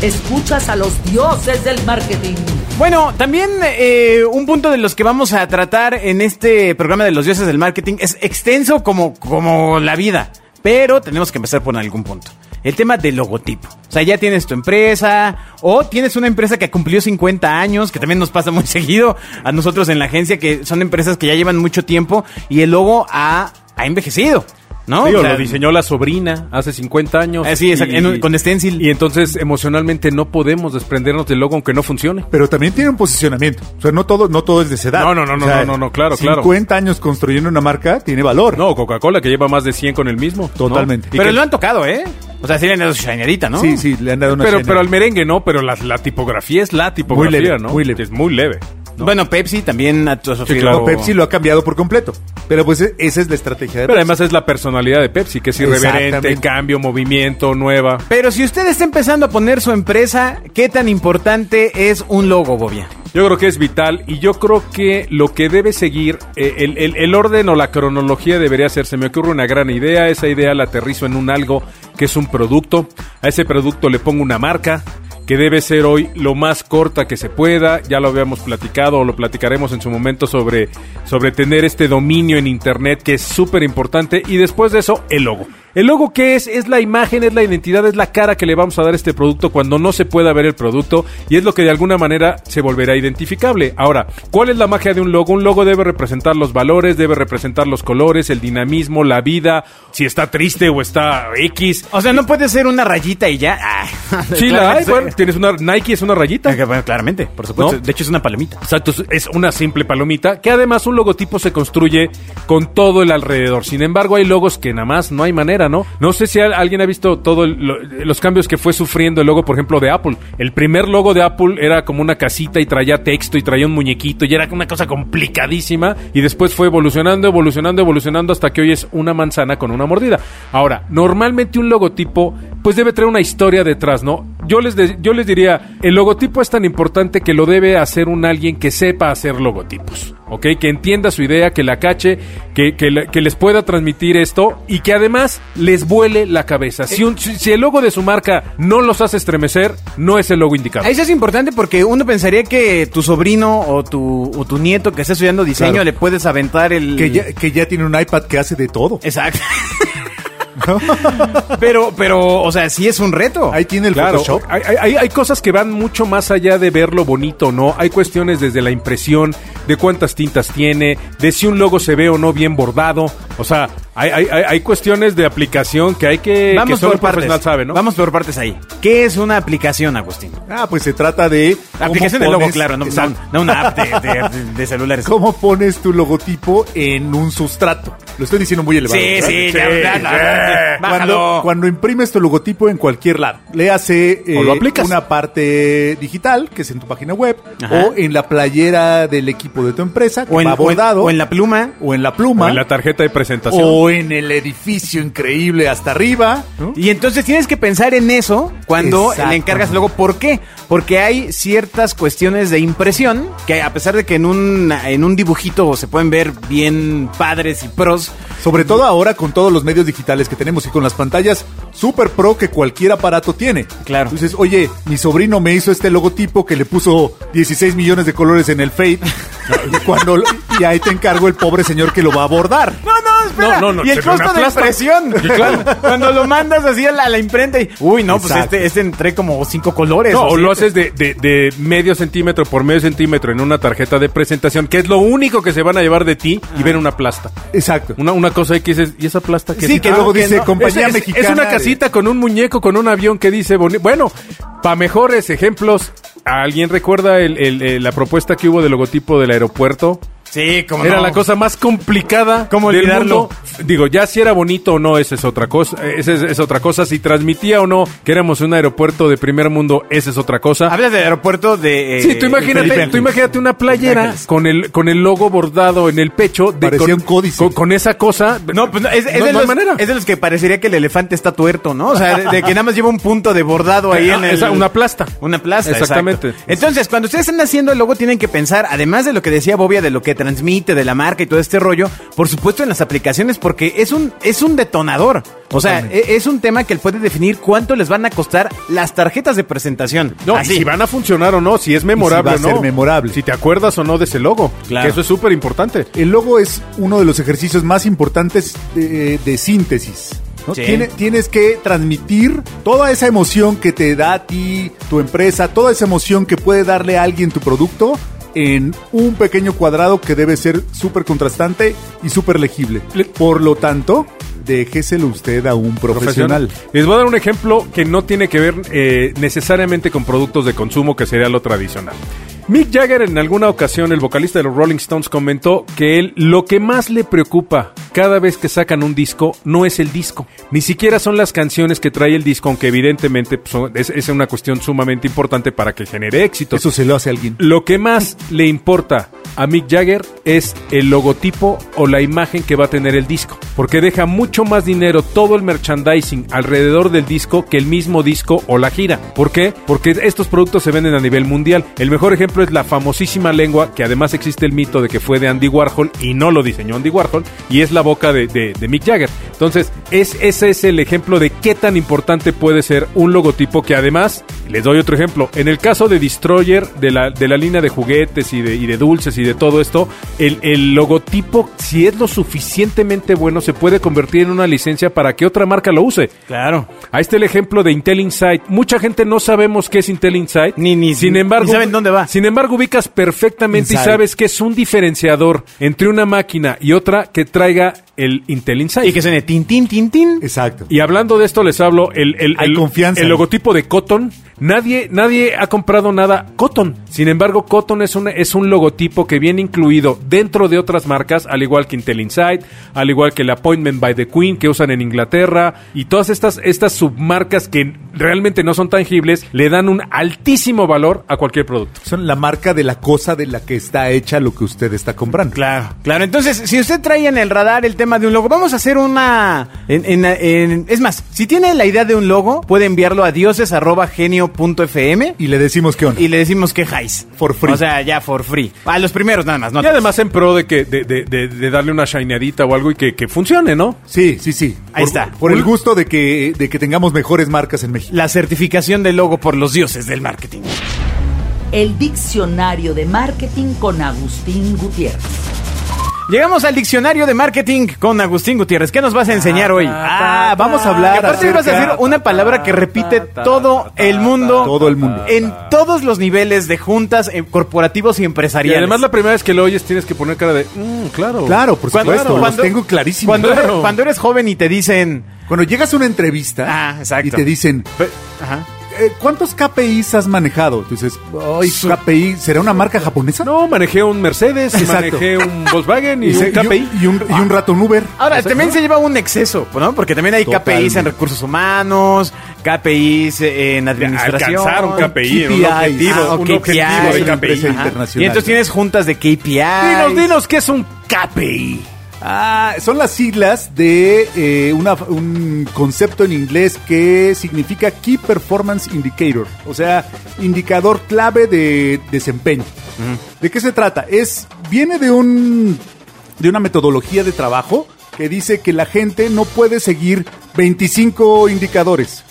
Escuchas a los dioses del marketing. Bueno, también eh, un punto de los que vamos a tratar en este programa de los dioses del marketing es extenso como, como la vida, pero tenemos que empezar por algún punto. El tema del logotipo. O sea, ya tienes tu empresa o tienes una empresa que cumplió 50 años, que también nos pasa muy [LAUGHS] seguido a nosotros en la agencia, que son empresas que ya llevan mucho tiempo y el logo ha, ha envejecido. ¿No? Sí, o O sea, lo diseñó la sobrina hace 50 años. Ah, sí, exacto, en un- con stencil. Y entonces emocionalmente no podemos desprendernos del logo aunque no funcione. Pero también tiene un posicionamiento. O sea, no todo, no todo es de esa edad. No, no, no, no, O sea, no, no, no, claro, 50 claro. años construyendo una marca tiene valor. No, Coca-Cola que lleva más de 100 con el mismo. Totalmente. Pero que- lo han tocado, ¿eh? O sea, sí le han dado su shinerita, ¿no? Sí, sí, le han dado una pero, pero al merengue no, pero la, la tipografía es la tipografía, leve, ¿no? muy leve. Es muy leve. ¿No? Bueno, Pepsi también ha sufrido... claro. No, Pepsi lo ha cambiado por completo. Pero pues e- esa es la estrategia de Pero Pepsi. además es la personalidad de Pepsi, que es irreverente, cambio, movimiento, nueva. Pero si usted está empezando a poner su empresa, ¿qué tan importante es un logo, Bobia? Yo creo que es vital y yo creo que lo que debe seguir, eh, el, el- el orden o la cronología debería ser, se me ocurre una gran idea, esa idea la aterrizo en un algo que es un producto, a ese producto le pongo una marca que debe ser hoy lo más corta que se pueda, ya lo habíamos platicado o lo platicaremos en su momento sobre, sobre tener este dominio en internet que es súper importante y después de eso el logo. El logo que es es la imagen, es la identidad, es la cara que le vamos a dar a este producto cuando no se pueda ver el producto y es lo que de alguna manera se volverá identificable. Ahora, ¿cuál es la magia de un logo? Un logo debe representar los valores, debe representar los colores, el dinamismo, la vida, si está triste o está X. O sea, no puede ser una rayita y ya. Ah, [LAUGHS] Sí, la hay, bueno, tienes una Nike es una rayita. Bueno, claramente, por supuesto. ¿No? De hecho, es una palomita. Exacto, es una simple palomita que además un logotipo se construye con todo el alrededor. Sin embargo, hay logos que nada más no hay manera, ¿no? No sé si al- alguien ha visto todos los cambios que fue sufriendo el logo, por ejemplo, de Apple. El primer logo de Apple era como una casita y traía texto y traía un muñequito y era una cosa complicadísima y después fue evolucionando, evolucionando, evolucionando hasta que hoy es una manzana con una mordida. Ahora, normalmente un logotipo pues debe traer una historia detrás, ¿no? Yo les, yo les diría, el logotipo es tan importante que lo debe hacer un alguien que sepa hacer logotipos, ¿ok? Que entienda su idea, que la cache, que, que, les pueda transmitir esto y que además les vuele la cabeza. Si, un- si, si el logo de su marca no los hace estremecer, no es el logo indicado. Eso es importante porque uno pensaría que tu sobrino o tu, o tu nieto que está estudiando diseño Claro. le puedes aventar el... Que ya, que ya tiene un iPad que hace de todo. Exacto. [LAUGHS] [LAUGHS] pero, pero, o sea, sí es un reto. Ahí tiene el Claro, Photoshop. hay, hay- hay cosas que van mucho más allá de verlo bonito, ¿no? Hay cuestiones desde la impresión, de cuántas tintas tiene, de si un logo se ve o no bien bordado. O sea, hay, hay- cuestiones de aplicación que hay que... que Vamos solo por partes. sabe, ¿no? Vamos por partes ahí. ¿Qué es una aplicación, Agustín? Ah, pues se trata de... cómo Aplicación de logo, pones- claro, no, no, una app de, de- de- celulares. [LAUGHS] ¿Cómo pones tu logotipo en un sustrato? Lo estoy diciendo muy elevado. Sí, ¿verdad? sí, ya, ya, ya, Cuando, bájalo. cuando imprimes tu logotipo en cualquier lado, le hace lo aplicas. una parte digital, que es en tu página web, Ajá. o en la playera del equipo de tu empresa, que O en, va o en- bordado, o en la pluma. o en la pluma, O en la tarjeta de presentación. o en el edificio increíble hasta arriba. ¿no? Y entonces tienes que pensar en eso cuando Exacto. le encargas luego. ¿Por qué? Porque hay ciertas cuestiones de impresión que a pesar de que en un, en un dibujito se pueden ver bien padres y pros, Sobre todo ahora con todos los medios digitales que tenemos y con las pantallas super pro que cualquier aparato tiene. Claro. Entonces, oye, mi sobrino me hizo este logotipo que le puso 16 millones de colores en el Fade. [LAUGHS] cuando, lo- y ahí te encargo el pobre señor que lo va a abordar. No, no, espera. No, no, no, y el costo de impresión. Claro. Cuando lo mandas así a la, a la imprenta y... Uy, no, pues este, este entré como cinco colores. No, o lo haces de, de- de medio centímetro por medio centímetro en una tarjeta de presentación, que es lo único que se van a llevar de ti y ven una plasta. Exacto. Una, una cosa ahí que dices, ¿y esa plasta que Sí, que luego dice compañía es, mexicana. Es una de- casita con un muñeco, con un avión que dice, bueno, para mejores ejemplos, ¿alguien recuerda el- el- el- la propuesta que hubo del logotipo del aeropuerto? Sí, como Era no. la cosa más complicada ¿Cómo del olvidarlo? mundo. Digo, ya si era bonito o no, esa es otra cosa. Esa es, es otra cosa. Si transmitía o no que éramos un aeropuerto de primer mundo, esa es otra cosa. Hablas del aeropuerto de... eh, Sí, tú imagínate, tú imagínate una playera con el con el logo bordado en el pecho de Parecía con, un códice. con, con esa cosa. No, pues no, es, es No, de los, manera. es de los que parecería que el elefante está tuerto, ¿no? O sea, de, de que nada más lleva un punto de bordado ahí Ah, en el... esa- una plasta. Una plasta, Exactamente. exacto. Entonces, cuando ustedes están haciendo el logo, tienen que pensar, además de lo que decía Bobia, de lo que transmite, de la marca y todo este rollo, por supuesto en las aplicaciones, porque es un, es un detonador. O sea, Totalmente. e- es un tema que él puede definir cuánto les van a costar las tarjetas de presentación. No, Así. si van a funcionar o no, si es memorable va a o no. ser memorable. Si te acuerdas o no de ese logo. Claro. Que eso es súper importante. El logo es uno de los ejercicios más importantes de, de síntesis. ¿no? Sí. Tiene- tienes que transmitir toda esa emoción que te da a ti, tu empresa, toda esa emoción que puede darle a alguien tu producto en un pequeño cuadrado que debe ser súper contrastante y súper legible. Por lo tanto, déjeselo usted a un profesional. Les voy a dar un ejemplo que no tiene que ver eh, necesariamente con productos de consumo, que sería lo tradicional. Mick Jagger en alguna ocasión, el vocalista de los Rolling Stones, comentó que él lo que más le preocupa cada vez que sacan un disco no es el disco, ni siquiera son las canciones que trae el disco, aunque evidentemente pues, son- es, es una cuestión sumamente importante para que genere éxito. Eso se lo hace a alguien. Lo que más le importa a Mick Jagger es el logotipo o la imagen que va a tener el disco, porque deja mucho más dinero todo el merchandising alrededor del disco que el mismo disco o la gira. ¿Por qué? Porque estos productos se venden a nivel mundial. El mejor ejemplo es la famosísima lengua, que además existe el mito de que fue de Andy Warhol y no lo diseñó Andy Warhol, y es la boca de, de- de Mick Jagger. Entonces, es, ese es el ejemplo de qué tan importante puede ser un logotipo que además, les doy otro ejemplo, en el caso de Destroyer, de la, de la línea de juguetes y de, y de dulces y de todo esto, el, el logotipo, si es lo suficientemente bueno, se puede convertir en una licencia para que otra marca lo use. Claro. Ahí está el ejemplo de Intel Insight. Mucha gente no sabemos qué es Intel Insight. Ni- ni- sin embargo, ni saben dónde va. Sin embargo, ubicas perfectamente y sabes que es un diferenciador entre una máquina y otra que traiga el Intel Insight. Y que suene tin, tin, tin, tin. Exacto. Y hablando de esto, les hablo, el, el, Hay el- confianza el logotipo de Cotton. Nadie, nadie ha comprado nada Cotton. Sin embargo, Cotton es un, es un logotipo que viene incluido dentro de otras marcas, al igual que Intel Insight, al igual que el Appointment by the Queen que usan en Inglaterra, y todas estas, estas submarcas que realmente no son tangibles, le dan un altísimo valor a cualquier producto. Son la marca de la cosa de la que está hecha lo que usted está comprando. Claro, claro. Entonces, si usted trae en el radar el tema de un logo, vamos a hacer una... en- en- en- es más, si tiene la idea de un logo, puede enviarlo a dioses.genio.fm Y le decimos qué onda. y le decimos que highs. For free. O sea, ya for free. A los primeros nada más, ¿no? Y además en pro de que de, de- de- de darle una shineadita o algo y que, que funcione, ¿no? Sí, sí, sí. Ahí Por- está. Por el gusto de que, de que tengamos mejores marcas en México. La certificación del logo por los dioses del marketing. El diccionario de marketing con Agustín Gutiérrez. Llegamos al diccionario de marketing con Agustín Gutiérrez. ¿Qué nos vas a enseñar hoy? Ah, vamos a hablar Que aparte vas a decir una palabra que repite todo el mundo. Todo el mundo. En todos los niveles de juntas eh, corporativos y Y empresariales. además la primera vez que lo oyes tienes que poner cara de, "Mm, claro. Claro, por Cuando- supuesto. cuando- los tengo clarísimo. Cuando, Claro. eres, cuando eres joven y te dicen... Cuando llegas a una entrevista Ah, exacto. y te dicen, Ajá. Eh, ¿cuántos KPIs has manejado? Dices, ay, KPI, ¿será una marca japonesa? No, manejé un Mercedes, Exacto. manejé un Volkswagen y, un KPI. y un, y un rato un Uber. Ahora, también se lleva un exceso, ¿no? Porque también hay KPIs en recursos humanos, KPIs en administración. Alcanzar un KPI, un KPIs. objetivo, Ah, un objetivo KPIs, de una empresa KPI. Y entonces tienes juntas de KPIs. Dinos, dinos, ¿qué es un KPI? Ah, son las siglas de eh, una- un concepto en inglés que significa Key Performance Indicator, o sea, indicador clave de desempeño. ¿De qué se trata? Es viene de un de una metodología de trabajo que dice que la gente no puede seguir 25 indicadores.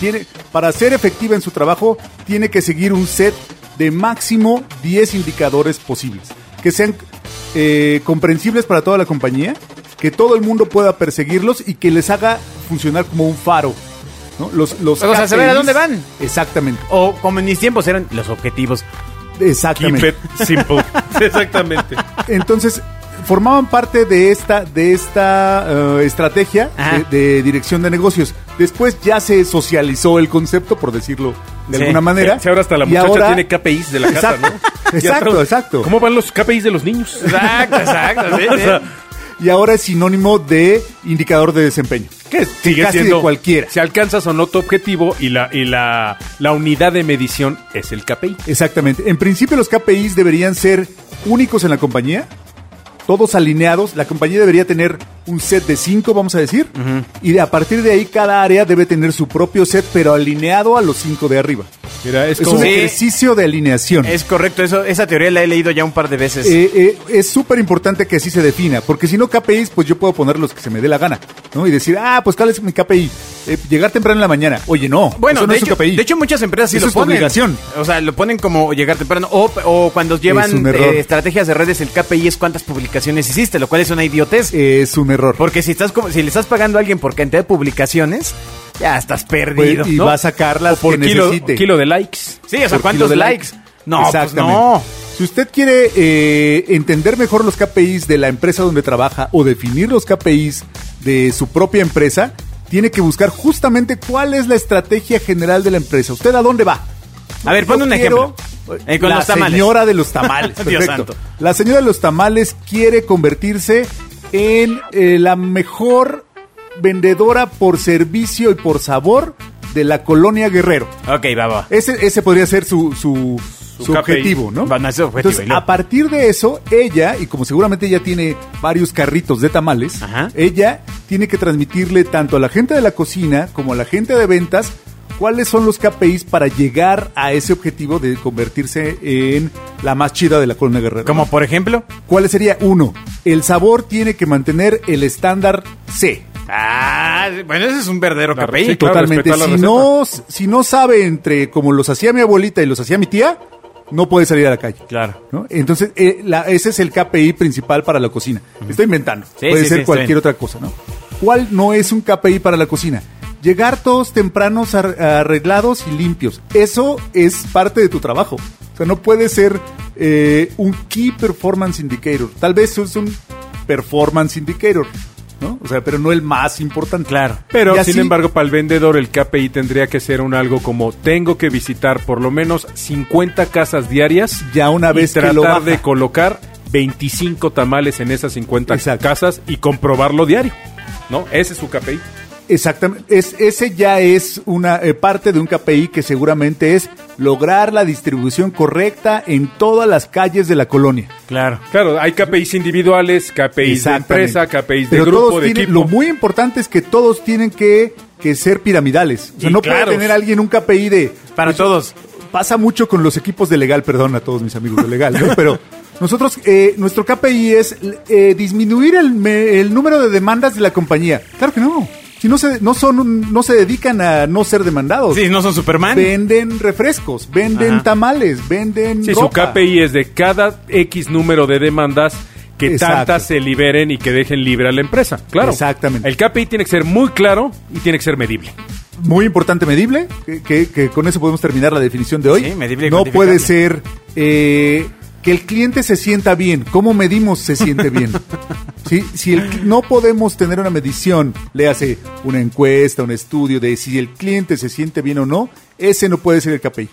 Tiene para ser efectiva en su trabajo tiene que seguir un set de máximo 10 indicadores posibles, que sean eh, comprensibles para toda la compañía, que todo el mundo pueda perseguirlos y que les haga funcionar como un faro. ¿no? Los, los O sea, saber a dónde van. Exactamente. O como en mis tiempos eran los objetivos. Keep Exactamente. it simple. [LAUGHS] Exactamente. Entonces, formaban parte de esta, de esta eh, estrategia de, de dirección de negocios. Después ya se socializó el concepto, por decirlo de Sí. alguna manera. Ahora hasta la Y muchacha ahora- tiene KPIs de la casa, Exacto, ¿no? [LAUGHS] Exacto, exacto. ¿Cómo van los KPIs de los niños? Exacto, exacto. sí, [LAUGHS] O sí. sea, Y ahora es sinónimo de indicador de desempeño. que sigue Casi siendo de cualquiera. Si alcanzas o no tu objetivo y la y la, la unidad de medición es el KPI. Exactamente. En principio los KPIs deberían ser únicos en la compañía, todos alineados. La compañía debería tener un set de cinco, vamos a decir, y a partir de ahí cada área debe tener su propio set, pero alineado a los cinco de arriba. Mira, es Es, como un Sí. ejercicio de alineación. Es correcto, eso, esa teoría la he leído ya un par de veces. Eh, eh, es súper importante que así se defina, porque si no KPIs, pues yo puedo poner los que se me dé la gana, ¿no? Y decir, ah, pues cuál es mi KPI, Eh, llegar temprano en la mañana. Oye, no, Bueno, eso no de, es hecho, KPI. de hecho muchas empresas sí Eso lo es ponen. obligación. O sea, lo ponen como llegar temprano. O, o cuando llevan eh, estrategias de redes, el KPI es cuántas publicaciones hiciste, lo cual es una idiotez. es un error. Porque si estás como, si le estás pagando a alguien por cantidad de publicaciones, ya estás perdido. Pues, y ¿no? va a sacar las por que kilo, necesite. kilo de likes. Sí, o sea, por ¿cuántos de likes? No, pues Exactamente. no. Si usted quiere eh, entender mejor los KPIs de la empresa donde trabaja o definir los KPIs de su propia empresa, tiene que buscar justamente cuál es la estrategia general de la empresa. ¿Usted a dónde va? A ver, pon un quiero- ejemplo. Eh, con la los tamales. señora de los tamales. [LAUGHS] Dios perfecto. santo. La señora de los tamales quiere convertirse en eh, la mejor vendedora por servicio y por sabor de la colonia Guerrero. Ok, va, va. Ese, ese podría ser su, su, Su su KPI. objetivo, ¿no? Bueno, ese objetivo, Entonces, a partir de eso, ella, y como seguramente ella tiene varios carritos de tamales, Ajá. ella tiene que transmitirle tanto a la gente de la cocina como a la gente de ventas cuáles son los KPIs para llegar a ese objetivo de convertirse en la más chida de la colonia guerrera. Como por ejemplo. ¿Cuál sería? Uno, el sabor tiene que mantener el estándar C. Ah, bueno, ese es un verdadero KPI. sí, claro. Totalmente. Si no, si no sabe entre como los hacía mi abuelita y los hacía mi tía, no puede salir a la calle. Claro. ¿no? Entonces, eh, la- ese es el KPI principal para la cocina. Estoy inventando. Sí, puede sí, ser sí, cualquier otra cosa, ¿no? ¿Cuál no es un KPI para la cocina? Llegar todos tempranos ar- arreglados y limpios. Eso es parte de tu trabajo. O sea, no puede ser eh, un Key Performance Indicator. Tal vez es un Performance Indicator, ¿no? O sea, pero no el más importante. Claro. Pero, sin embargo, para el vendedor el KPI tendría que ser un algo como tengo que visitar por lo menos 50 casas diarias Ya una vez y que tratar lo baja. de colocar 25 tamales en esas 50 Exacto. casas y comprobarlo diario. ¿No? Ese es su KPI. Exactamente. Es, ese ya es una eh, parte de un KPI que seguramente es lograr la distribución correcta en todas las calles de la colonia. Claro. Claro, hay KPIs individuales, KPIs de empresa, KPIs de Pero grupo, todos de tienen- equipo. Lo muy importante es que todos tienen que, que ser piramidales. O sea, Y no claros. puede tener alguien un KPI de... Para Pues, todos. Pasa mucho con los equipos de legal, perdón a todos mis amigos de legal, ¿no? pero nosotros, eh, nuestro KPI es eh, disminuir el, me- el número de demandas de la compañía. Claro que no. Si no se, no son, un- no se dedican a no ser demandados. Sí, no son Superman. Venden refrescos, venden Ajá. tamales, venden Sí, su ropa. KPI es de cada X número de demandas que Exacto. tantas se liberen y que dejen libre a la empresa. Claro. Exactamente. El KPI tiene que ser muy claro y tiene que ser medible. Muy importante, medible, que, que- que con eso podemos terminar la definición de hoy. Sí, medible y no puede ser eh, que el cliente se sienta bien. ¿Cómo medimos se siente bien? [LAUGHS] ¿Sí? Si el- no podemos tener una medición, le hace una encuesta, un estudio de si el cliente se siente bien o no, ese no puede ser el KPI.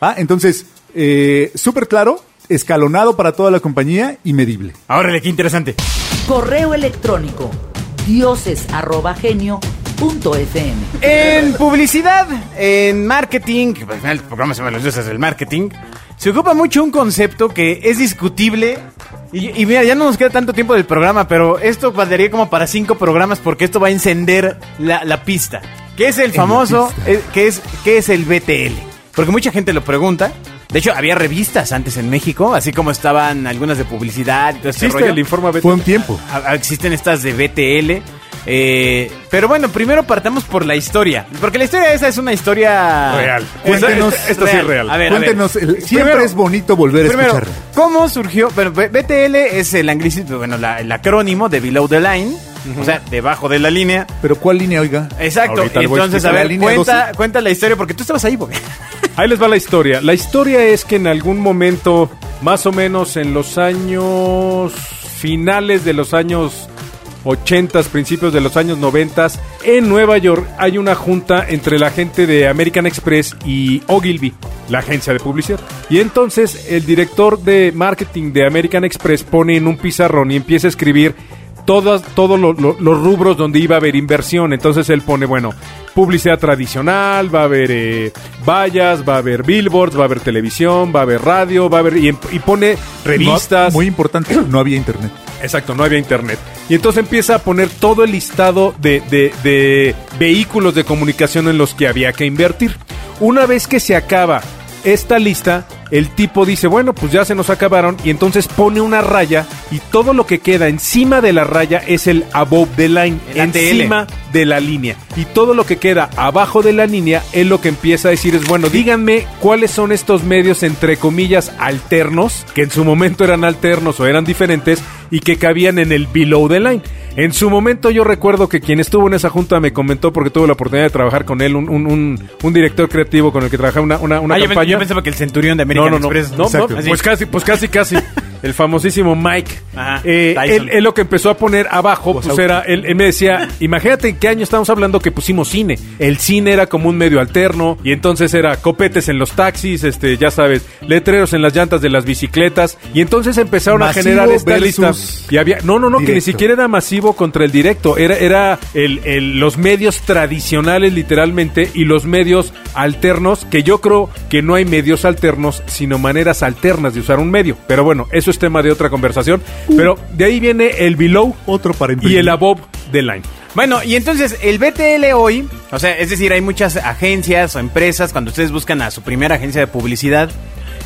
¿Ah? Entonces, eh, súper claro, escalonado para toda la compañía y medible. Órale, qué interesante. Correo electrónico dioses@genio.fm. En publicidad, en marketing, final el programa se llama Los dioses del marketing, se ocupa mucho un concepto que es discutible. Y, y mira, ya no nos queda tanto tiempo del programa, pero esto valdría como para cinco programas porque esto va a encender la, la pista. ¿Qué es el famoso? eh, ¿qué, es, ¿Qué es el BTL? Porque mucha gente lo pregunta. De hecho, había revistas antes en México, así como estaban algunas de publicidad y todo este ¿Existe rollo. el informe BTL? Fue un tiempo. A- a- Existen estas de BTL. Eh, pero bueno, primero partamos por la historia. Porque la historia esa es una historia... Real. Cuéntenos- Esta- esta sí es real. A ver, a ver. Cuéntenos, el- siempre Primero- es bonito volver a Primero, escuchar. ¿cómo surgió? Bueno, BTL es el anglicismo, bueno, la- el acrónimo de Below the Line, o sea, debajo de la línea. Pero ¿cuál línea, oiga? Exacto. Ahorita a Entonces, a ver, cuenta, 12. cuenta la historia porque tú estabas ahí, porque [LAUGHS] Ahí les va la historia. La historia es que en algún momento, más o menos en los años finales de los años 80, principios de los años 90, en Nueva York hay una junta entre la gente de American Express y Ogilvy, la agencia de publicidad. Y entonces el director de marketing de American Express pone en un pizarrón y empieza a escribir todos todos lo- lo- los rubros donde iba a haber inversión. Entonces él pone, bueno, publicidad tradicional, va a haber eh, vallas, va a haber billboards, va a haber televisión, va a haber radio, va a haber... Y, em- y pone revistas. No- muy importante, no había internet. Exacto, no había internet. Y entonces empieza a poner todo el listado de, de- de vehículos de comunicación en los que había que invertir. Una vez que se acaba esta lista, el tipo dice, bueno, pues ya se nos acabaron y entonces pone una raya y todo lo que queda encima de la raya es el above the line, El ATL. encima de la línea. Y todo lo que queda abajo de la línea, él lo que empieza a decir es, bueno, díganme cuáles son estos medios entre comillas alternos, que en su momento eran alternos o eran diferentes y que cabían en el below the line. En su momento yo recuerdo que quien estuvo en esa junta me comentó, porque tuve la oportunidad de trabajar con él, un, un- un- un director creativo con el que trabajaba una, una, una Ah, yo, campaña. pens- yo pensaba que el centurión de American No, no, no. Express. No, Exacto. no, Así. pues casi, pues casi, casi. [LAUGHS] El famosísimo Mike. Ajá, Eh, él, él lo que empezó a poner abajo, pues era, él, él me decía, imagínate en qué año estamos hablando que pusimos cine. El cine era como un medio alterno y entonces era copetes en los taxis, este, ya sabes, letreros en las llantas de las bicicletas y entonces empezaron Masivo a generar esta lista. Y había, no, no, no, que ni siquiera era masivo contra el directo, era, era el, el- los medios tradicionales literalmente y los medios alternos, que yo creo que no hay medios alternos, sino maneras alternas de usar un medio. Pero bueno, eso es tema de otra conversación. Pero de ahí viene el below Otro para y imprimir. el above the line. Bueno, y entonces el BTL hoy, o sea, es decir, hay muchas agencias o empresas, cuando ustedes buscan a su primera agencia de publicidad,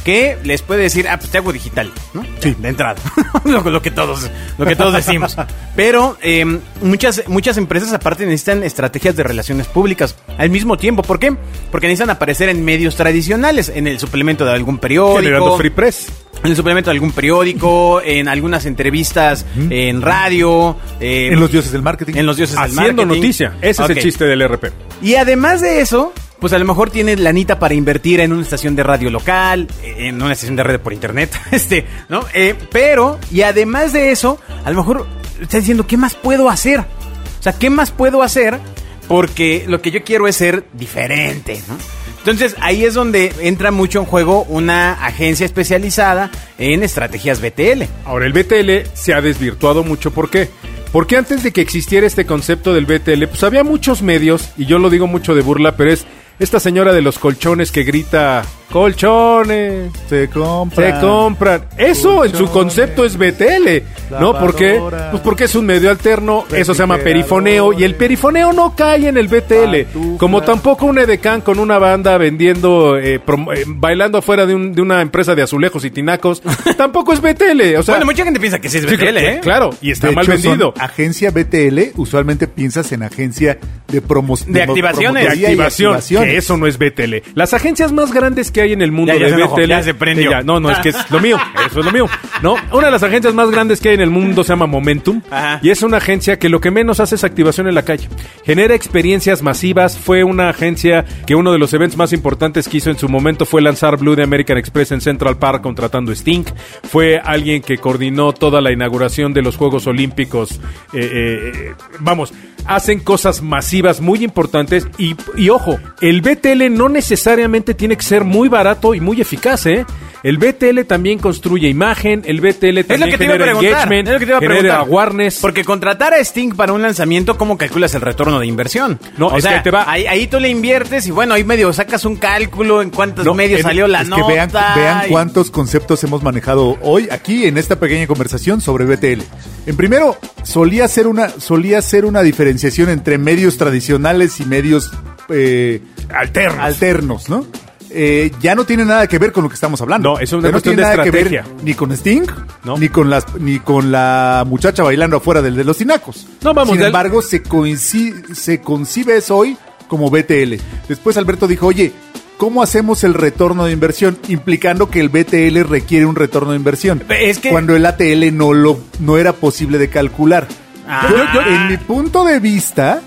que les puede decir, ah, pues te hago digital, ¿no? Sí. De entrada. [LAUGHS] lo, lo que todos, lo que todos decimos. Pero eh, muchas, muchas empresas aparte necesitan estrategias de relaciones públicas al mismo tiempo. ¿Por qué? Porque necesitan aparecer en medios tradicionales, en el suplemento de algún Generando periódico. free press. En el suplemento de algún periódico, en algunas entrevistas, en radio, eh, En los dioses del marketing. en los dioses del Haciendo marketing. noticia. Ese es el chiste del RP. Y además de eso, pues a lo mejor tienes lanita para invertir en una estación de radio local, en una estación de radio por internet, [LAUGHS] este, ¿no? Eh, pero, y además de eso, a lo mejor estás diciendo, ¿qué más puedo hacer? O sea, ¿qué más puedo hacer? Porque lo que yo quiero es ser diferente, ¿no? Entonces ahí es donde entra mucho en juego una agencia especializada en estrategias BTL. Ahora, el BTL se ha desvirtuado mucho. ¿Por qué? Porque antes de que existiera este concepto del BTL, pues había muchos medios, y yo lo digo mucho de burla, pero es esta señora de los colchones que grita, colchones, Se compra. se compran. Eso en su concepto es BTL, ¿no? ¿Por qué? Pues porque es un medio alterno, eso se llama perifoneo, y el perifoneo no cae en el BTL, como tampoco un edecán con una banda vendiendo, eh, prom- eh, bailando afuera de, un- de una empresa de azulejos y tinacos, [LAUGHS] tampoco es BTL, o sea... bueno, mucha gente piensa que sí es Sí, BTL, ¿eh? Claro, y está De mal hecho, son vendido. Agencia BTL, usualmente piensas en agencia de promoción. De activaciones. De activación, que eso no es BTL. Las agencias más grandes que hay en el mundo Ya, ya de se enojó, BTL. ya se prendió. Sí, ya, no, no, es que es lo mío. [LAUGHS] Eso es lo mío. No, una de las agencias más grandes que hay en el mundo se llama Momentum. Ajá. Y es una agencia que lo que menos hace es activación en la calle. Genera experiencias masivas. Fue una agencia que uno de los eventos más importantes que hizo en su momento fue lanzar Blue de American Express en Central Park contratando Sting. Fue alguien que coordinó toda la inauguración de los Juegos Olímpicos. Eh, eh, eh, vamos, hacen cosas masivas muy importantes. Y, y ojo, el BTL no necesariamente tiene que ser muy barato y muy eficaz, ¿eh? El BTL también construye imagen, el BTL Es lo también que te iba a genera preguntar. engagement, Es lo que te iba a genera preguntar. awareness. Porque contratar a Sting para un lanzamiento, ¿cómo calculas el retorno de inversión? No, o es sea, que te va- Ahí, ahí tú le inviertes y bueno, ahí medio sacas un cálculo en cuántos No, medios en- salió la es nota. que vean, vean y- cuántos conceptos hemos manejado hoy aquí en esta pequeña conversación sobre BTL. En primero, solía ser una, solía ser una diferenciación entre medios tradicionales y medios eh, Alternos. alternos, ¿no? Eh, ya no tiene nada que ver con lo que estamos hablando. No, es una Ya no cuestión tiene de nada que ver estrategia. ni con Sting, ¿no? ni con las ni con la muchacha bailando afuera del de los tinacos. No, vamos, Sin embargo, se, coinci- se concibe eso hoy como BTL. Después Alberto dijo, oye, ¿cómo hacemos el retorno de inversión? Implicando que el BTL requiere un retorno de inversión. Es que- Cuando el ATL no, lo, no era posible de calcular. Ah. Yo- yo- en mi punto de vista,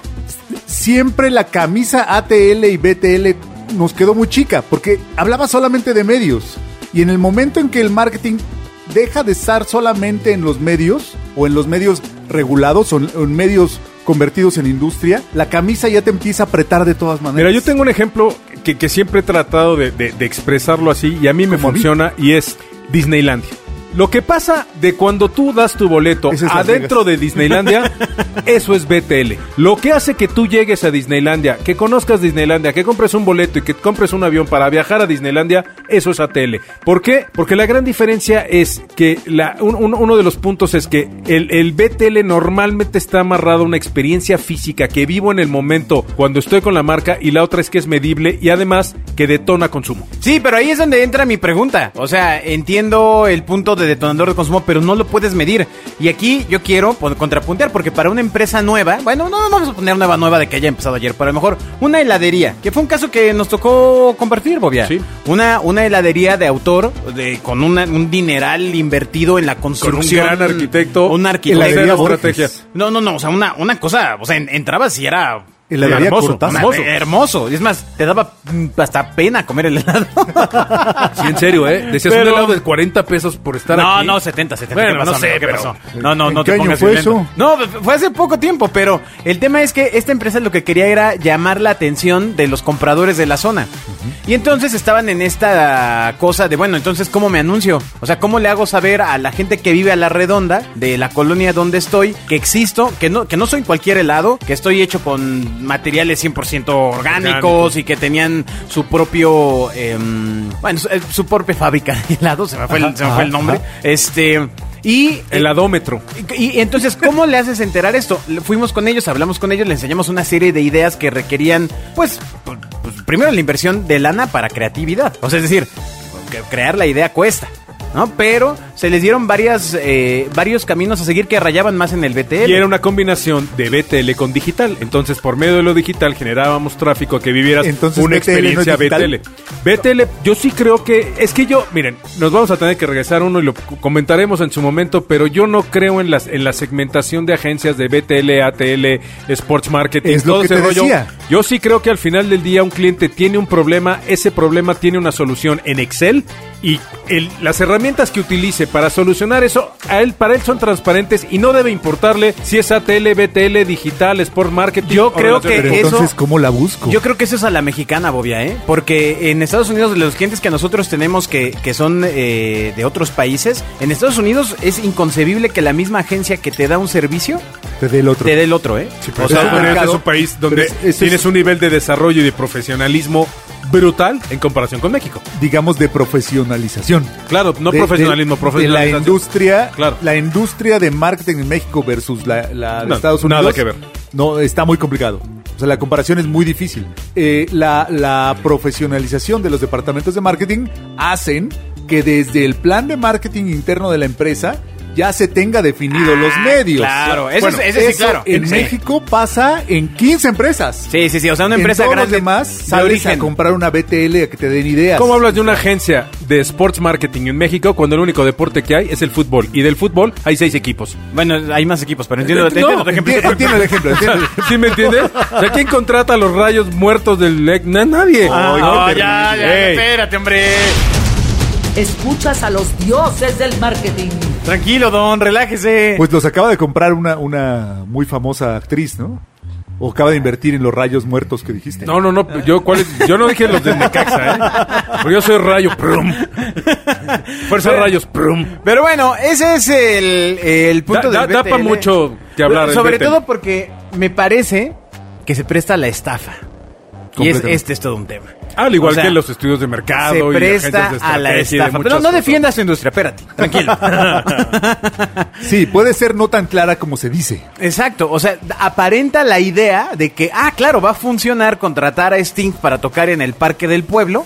siempre la camisa ATL y BTL nos quedó muy chica, porque hablaba solamente de medios. Y en el momento en que el marketing deja de estar solamente en los medios, o en los medios regulados, o en, o en medios convertidos en industria, la camisa ya te empieza a apretar de todas maneras. Mira, yo tengo un ejemplo que, que siempre he tratado de, de- de expresarlo así y a mí me mí. funciona y es Disneylandia. Lo que pasa de cuando tú das tu boleto es adentro de Disneylandia, [LAUGHS] eso es BTL. Lo que hace que tú llegues a Disneylandia, que conozcas Disneylandia, que compres un boleto y que compres un avión para viajar a Disneylandia, eso es ATL. ¿Por qué? Porque la gran diferencia es que la, un- un- uno de los puntos es que el, el BTL normalmente está amarrado a una experiencia física que vivo en el momento cuando estoy con la marca y la otra es que es medible y además que detona consumo. Sí, pero ahí es donde entra mi pregunta. O sea, entiendo el punto de detonador de consumo, pero no lo puedes medir. Y aquí yo quiero contrapuntear, porque para una empresa nueva, bueno, no, no vamos a poner nueva nueva de que haya empezado ayer, pero a lo mejor una heladería, que fue un caso que nos tocó compartir, Bobia. Sí. Una, una heladería de autor, de, con una- un dineral invertido en la construcción. gran arquitecto. Un arquitecto. Estrategia. No, no, no, o sea, una, una cosa, o sea, en- entrabas y era... Heladería hermoso, Cortázar. hermoso. hermoso. Y es más, te daba mm, hasta pena comer el helado. [LAUGHS] Sí, en serio, ¿eh? Decías Pero- un helado de 40 pesos por estar no, aquí. no, 70, 70. Bueno, ¿qué no sé, amigo? ¿qué pero- pasó? No, no, ¿En no qué te año pongas fue eso? No, fue hace poco tiempo, pero el tema es que esta empresa lo que quería era llamar la atención de los compradores de la zona. Y entonces estaban en esta cosa de, bueno, entonces, ¿cómo me anuncio? O sea, ¿cómo le hago saber a la gente que vive a la redonda de la colonia donde estoy que existo, que no, que no soy cualquier helado, que estoy hecho con materiales 100% orgánicos Orgánicos. y que tenían su propio, em, bueno, su, eh, su propia fábrica de helados, se me fue el, se me fue el nombre. Este, y... Heladómetro. Y, y entonces, ¿cómo le haces enterar esto? Fuimos con ellos, hablamos con ellos, le enseñamos una serie de ideas que requerían, pues, pues, primero la inversión de lana para creatividad. O sea, es decir, crear la idea cuesta, ¿no? Pero se les dieron varias, eh, varios caminos a seguir que rayaban más en el BTL. Y era una combinación de BTL con digital. Entonces, por medio de lo digital generábamos tráfico que vivieras Entonces, una BTL experiencia. BTL. BTL, yo sí creo que es que yo, miren, nos vamos a tener que regresar uno y lo comentaremos en su momento, pero yo no creo en las en la segmentación de agencias de BTL, ATL, Sports Marketing, Es lo todo que ese te rollo. decía. Yo sí creo que al final del día un cliente tiene un problema, ese problema tiene una solución en Excel y el- las herramientas que utilice para solucionar eso, a él, para él son transparentes y no debe importarle si es ATL, BTL, digital, Sport Marketing. Yo o creo que Pero eso- entonces, ¿cómo la busco? Yo creo que eso es a la mexicana, Bobia, ¿eh? Porque en Estados Unidos, los clientes que nosotros tenemos que, que son eh, de otros países, en Estados Unidos es inconcebible que la misma agencia que te da un servicio Te dé el otro. te dé el otro, ¿eh? O es sea, un es mercado- un país donde pero tienes es- un nivel de desarrollo y de profesionalismo brutal en comparación con México. digamos, de profesionalización. Claro, no De- profesionalismo, de- profesionalización. De la industria, Claro. la industria de marketing en México versus la, la de No, Estados nada Unidos. que ver. No, está muy complicado. O sea, la comparación es muy difícil. Eh, la, la profesionalización de los departamentos de marketing hacen que desde el plan de marketing interno de la empresa ya se tenga definido los medios. Ah, claro, Bueno, es- ese sí, eso claro. En Sí. México pasa en 15 empresas. Sí, sí, sí. O sea, una En empresa todos grande. los demás de sales origen. a comprar una BTL a que te den ideas. ¿Cómo hablas de una agencia de sports marketing en México cuando el único deporte que hay es el fútbol? Y del fútbol hay seis equipos. Bueno, hay más equipos, pero entiendo, No, Entiendo el ejemplo. entiendo el ejemplo. [LAUGHS] ¿Sí me entiendes? O sea, ¿quién contrata a los rayos muertos del... LEC? Na- nadie. Ah, no, no, ya, ya, espérate, hombre. Escuchas a los dioses del marketing. Tranquilo, don, relájese. Pues los acaba de comprar una, una muy famosa actriz, ¿no? O acaba de invertir en los rayos muertos que dijiste. No, no, no. Yo, ¿cuál es? yo no dije los del Necaxa, ¿eh? Porque yo soy rayo. Prum. Fuerza rayos. Prum. Pero bueno, ese es el, el punto Da- del da- da mucho que hablar Sobre todo porque me parece que se presta la estafa. Y es, este es todo un tema. Al igual O sea, que los estudios de mercado se presta de a la estafa. Pero no defiendas tu industria, espérate, tranquilo. [LAUGHS] Sí, puede ser no tan clara como se dice. Exacto, o sea, aparenta la idea de que, ah, claro, va a funcionar contratar a Sting para tocar en el Parque del Pueblo,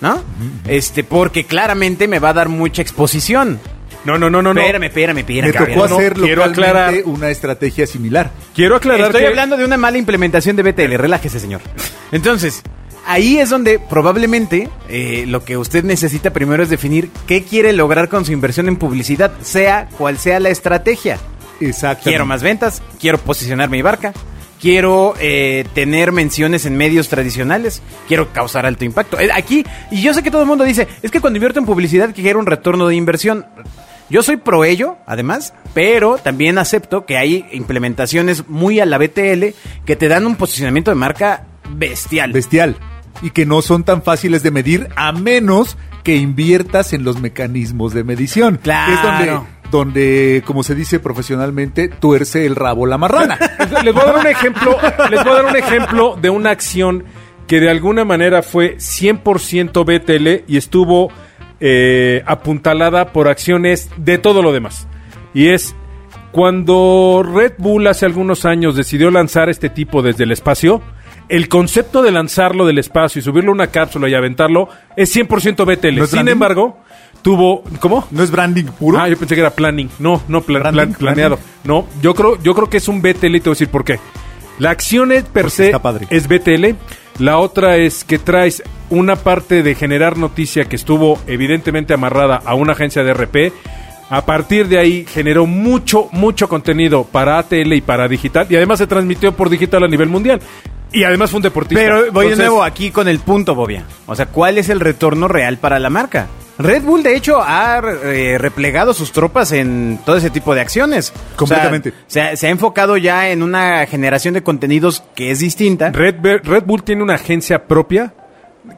¿no? Este, porque claramente me va a dar mucha exposición. No, no, no, no. no. Espérame, espérame, espérame. Me tocó cabrón. no, hacer quiero localmente aclarar. una estrategia similar. Quiero aclarar Estoy que... hablando de una mala implementación de BTL, relájese, señor. Entonces, ahí es donde probablemente eh, lo que usted necesita primero es definir qué quiere lograr con su inversión en publicidad, sea cual sea la estrategia. Exacto. Quiero más ventas, quiero posicionar mi barca, quiero eh, tener menciones en medios tradicionales, quiero causar alto impacto. Eh, Aquí, y yo sé que todo el mundo dice, es que cuando invierto en publicidad quiero un retorno de inversión. Yo soy pro ello, además, pero también acepto que hay implementaciones muy a la BTL que te dan un posicionamiento de marca bestial. Bestial. Y que no son tan fáciles de medir a menos que inviertas en los mecanismos de medición. Claro. Es donde, donde, como se dice profesionalmente, tuerce el rabo la marrana. [LAUGHS] Les les voy a dar un ejemplo, les voy a dar un ejemplo de una acción que de alguna manera fue 100% BTL y estuvo eh, apuntalada por acciones de todo lo demás. Y es cuando Red Bull hace algunos años decidió lanzar este tipo desde el espacio, el concepto de lanzarlo del espacio y subirlo a una cápsula y aventarlo es 100% BTL. ¿No es Sin branding? embargo, tuvo... ¿Cómo? ¿No es branding puro? Ah, yo pensé que era planning. No, no, plan- Branding, plan- planeado. No, yo creo, yo creo que es un BTL y te voy a decir por qué. La acción es per Porque se está padre. es BTL. La otra es que traes una parte de generar noticia que estuvo evidentemente amarrada a una agencia de RP. A partir de ahí generó mucho, mucho contenido para ATL y para digital. Y además se transmitió por digital a nivel mundial. Y además fue un deportista. Pero voy de nuevo aquí con el punto, Bobia. O sea, ¿cuál es el retorno real para la marca? Red Bull, de hecho, ha eh, replegado sus tropas en todo ese tipo de acciones. O sea, Completamente. se, ha, se ha enfocado ya en una generación de contenidos que es distinta. Red, Red Bull tiene una agencia propia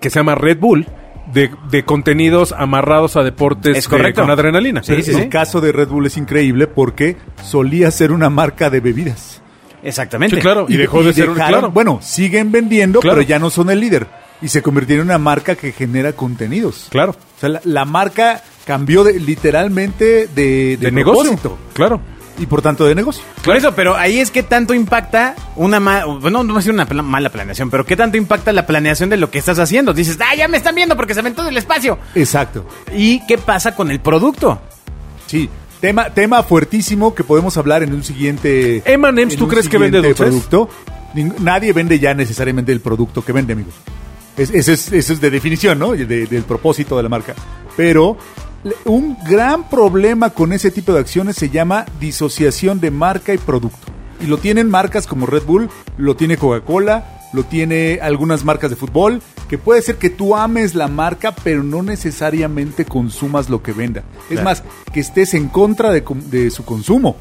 que se llama Red Bull de, de contenidos amarrados a deportes Es de- correcto. con adrenalina. Sí, sí, el sí. caso de Red Bull es increíble porque solía ser una marca de bebidas. Exactamente. Sí, claro. Y dejó de ser un- claro. Bueno, siguen vendiendo, Claro. pero ya no son el líder. Y se convirtieron en una marca que genera contenidos. Claro. O sea, la, la marca cambió de, literalmente de, de, De, negocio. Claro. Y por tanto de negocio. Por eso, pero ahí es que tanto impacta una ma- bueno, no va a ser una pla- mala planeación, pero qué tanto impacta la planeación de lo que estás haciendo. Dices, ah, ya me están viendo porque se aventó del espacio. Exacto. ¿Y qué pasa con el producto? Sí. Tema, tema fuertísimo que podemos hablar en un siguiente. En ¿tú crees que vende dulces? producto. Nadie vende ya necesariamente el producto que vende, amigos. Es- Eso es, eso es de definición, ¿no? De- del propósito de la marca. Pero un gran problema con ese tipo de acciones se llama disociación de marca y producto. Y lo tienen marcas como Red Bull, lo tiene Coca-Cola, lo tiene algunas marcas de fútbol, que puede ser que tú ames la marca, pero no necesariamente consumas lo que venda. Es Claro. más, que estés en contra de su consumo.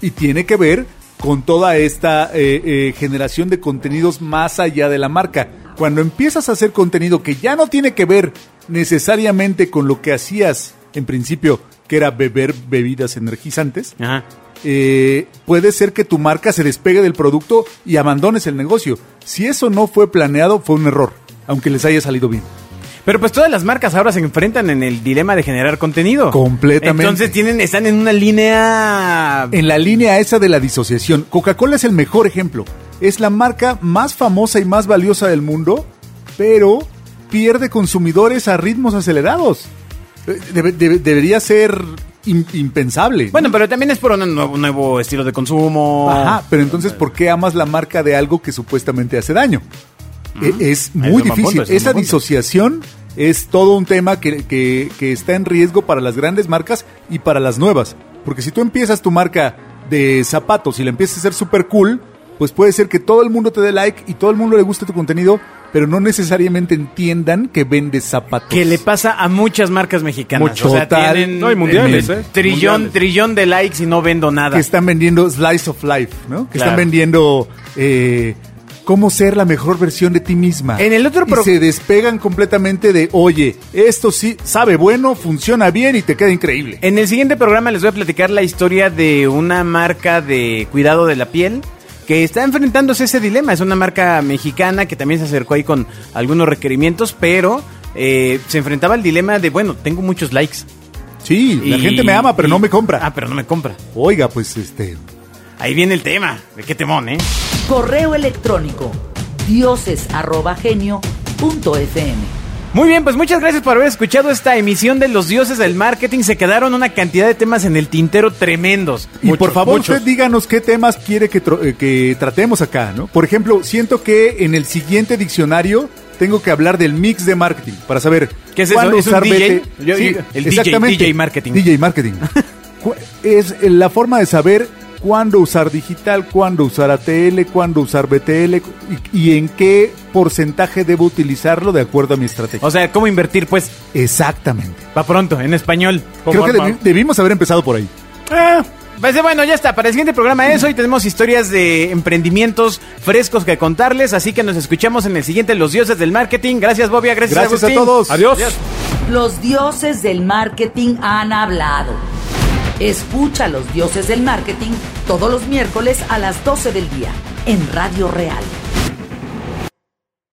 Y tiene que ver con toda esta eh, eh, generación de contenidos más allá de la marca. Cuando empiezas a hacer contenido que ya no tiene que ver necesariamente con lo que hacías en principio, que era beber bebidas energizantes, Ajá. eh, puede ser que tu marca se despegue del producto y abandones el negocio. Si eso no fue planeado, fue un error, aunque les haya salido bien. Pero pues todas las marcas ahora se enfrentan en el dilema de generar contenido. Completamente. Entonces tienen, están en una línea. En la línea esa de la disociación, Coca-Cola es el mejor ejemplo. Es la marca más famosa y más valiosa del mundo, pero pierde consumidores a ritmos acelerados. Eh, debe- debe- debería ser im- impensable. Bueno, pero también es por un nuevo, nuevo estilo de consumo. Ajá, pero entonces, ¿por qué amas la marca de algo que supuestamente hace daño? E- Es muy es difícil. punto, es un Esa disociación es todo un tema que, que- que está en riesgo para las grandes marcas y para las nuevas. Porque si tú empiezas tu marca de zapatos y la empiezas a hacer súper cool, pues puede ser que todo el mundo te dé like y todo el mundo le guste tu contenido, pero no necesariamente entiendan que vendes zapatos. Que le pasa a muchas marcas mexicanas. Mucho. O sea, Total. tienen No, y mundiales, eh. Trillón, Mundiales. trillón de likes y no vendo nada. que están vendiendo Slice of Life, ¿no? Que Claro. están vendiendo eh, cómo ser la mejor versión de ti misma. En el otro y se despegan completamente de, oye, esto sí sabe bueno, funciona bien y te queda increíble. En el siguiente programa les voy a platicar la historia de una marca de cuidado de la piel que está enfrentándose a ese dilema. Es una marca mexicana que también se acercó ahí con algunos requerimientos, pero eh, se enfrentaba al dilema de, bueno, tengo muchos likes. Sí, la gente me ama, pero y- no me compra. Ah, pero no me compra. Oiga, pues este, Ahí viene el tema. De qué temón, ¿eh? Correo electrónico dioses@genio.fm. Muy bien, pues muchas gracias por haber escuchado esta emisión de Los Dioses del Marketing. Se quedaron una cantidad de temas en el tintero tremendos. Y por favor, usted díganos qué temas quiere que, eh, que tratemos acá, ¿no? Por ejemplo, siento que en el siguiente diccionario tengo que hablar del mix de marketing para saber ¿Qué es eso? cuándo ¿Es un usar DJ? Yo- Sí, el DJ, exactamente. DJ marketing. DJ marketing. [LAUGHS] Es la forma de saber cuándo usar digital, cuándo usar ATL, cuándo usar BTL y, y en qué porcentaje debo utilizarlo de acuerdo a mi estrategia. O sea, ¿cómo invertir? Pues, Exactamente. va pronto, en español. Creo que debi- debimos haber empezado por ahí. Ah, pues bueno, ya está. Para el siguiente programa eso y tenemos historias de emprendimientos frescos que contarles. Así que nos escuchamos en el siguiente Los Dioses del Marketing. Gracias, Bobia. Gracias, Gracias a todos. Adiós. Los dioses del marketing han hablado. Escucha a los dioses del marketing todos los miércoles a las 12 del día en Radio Real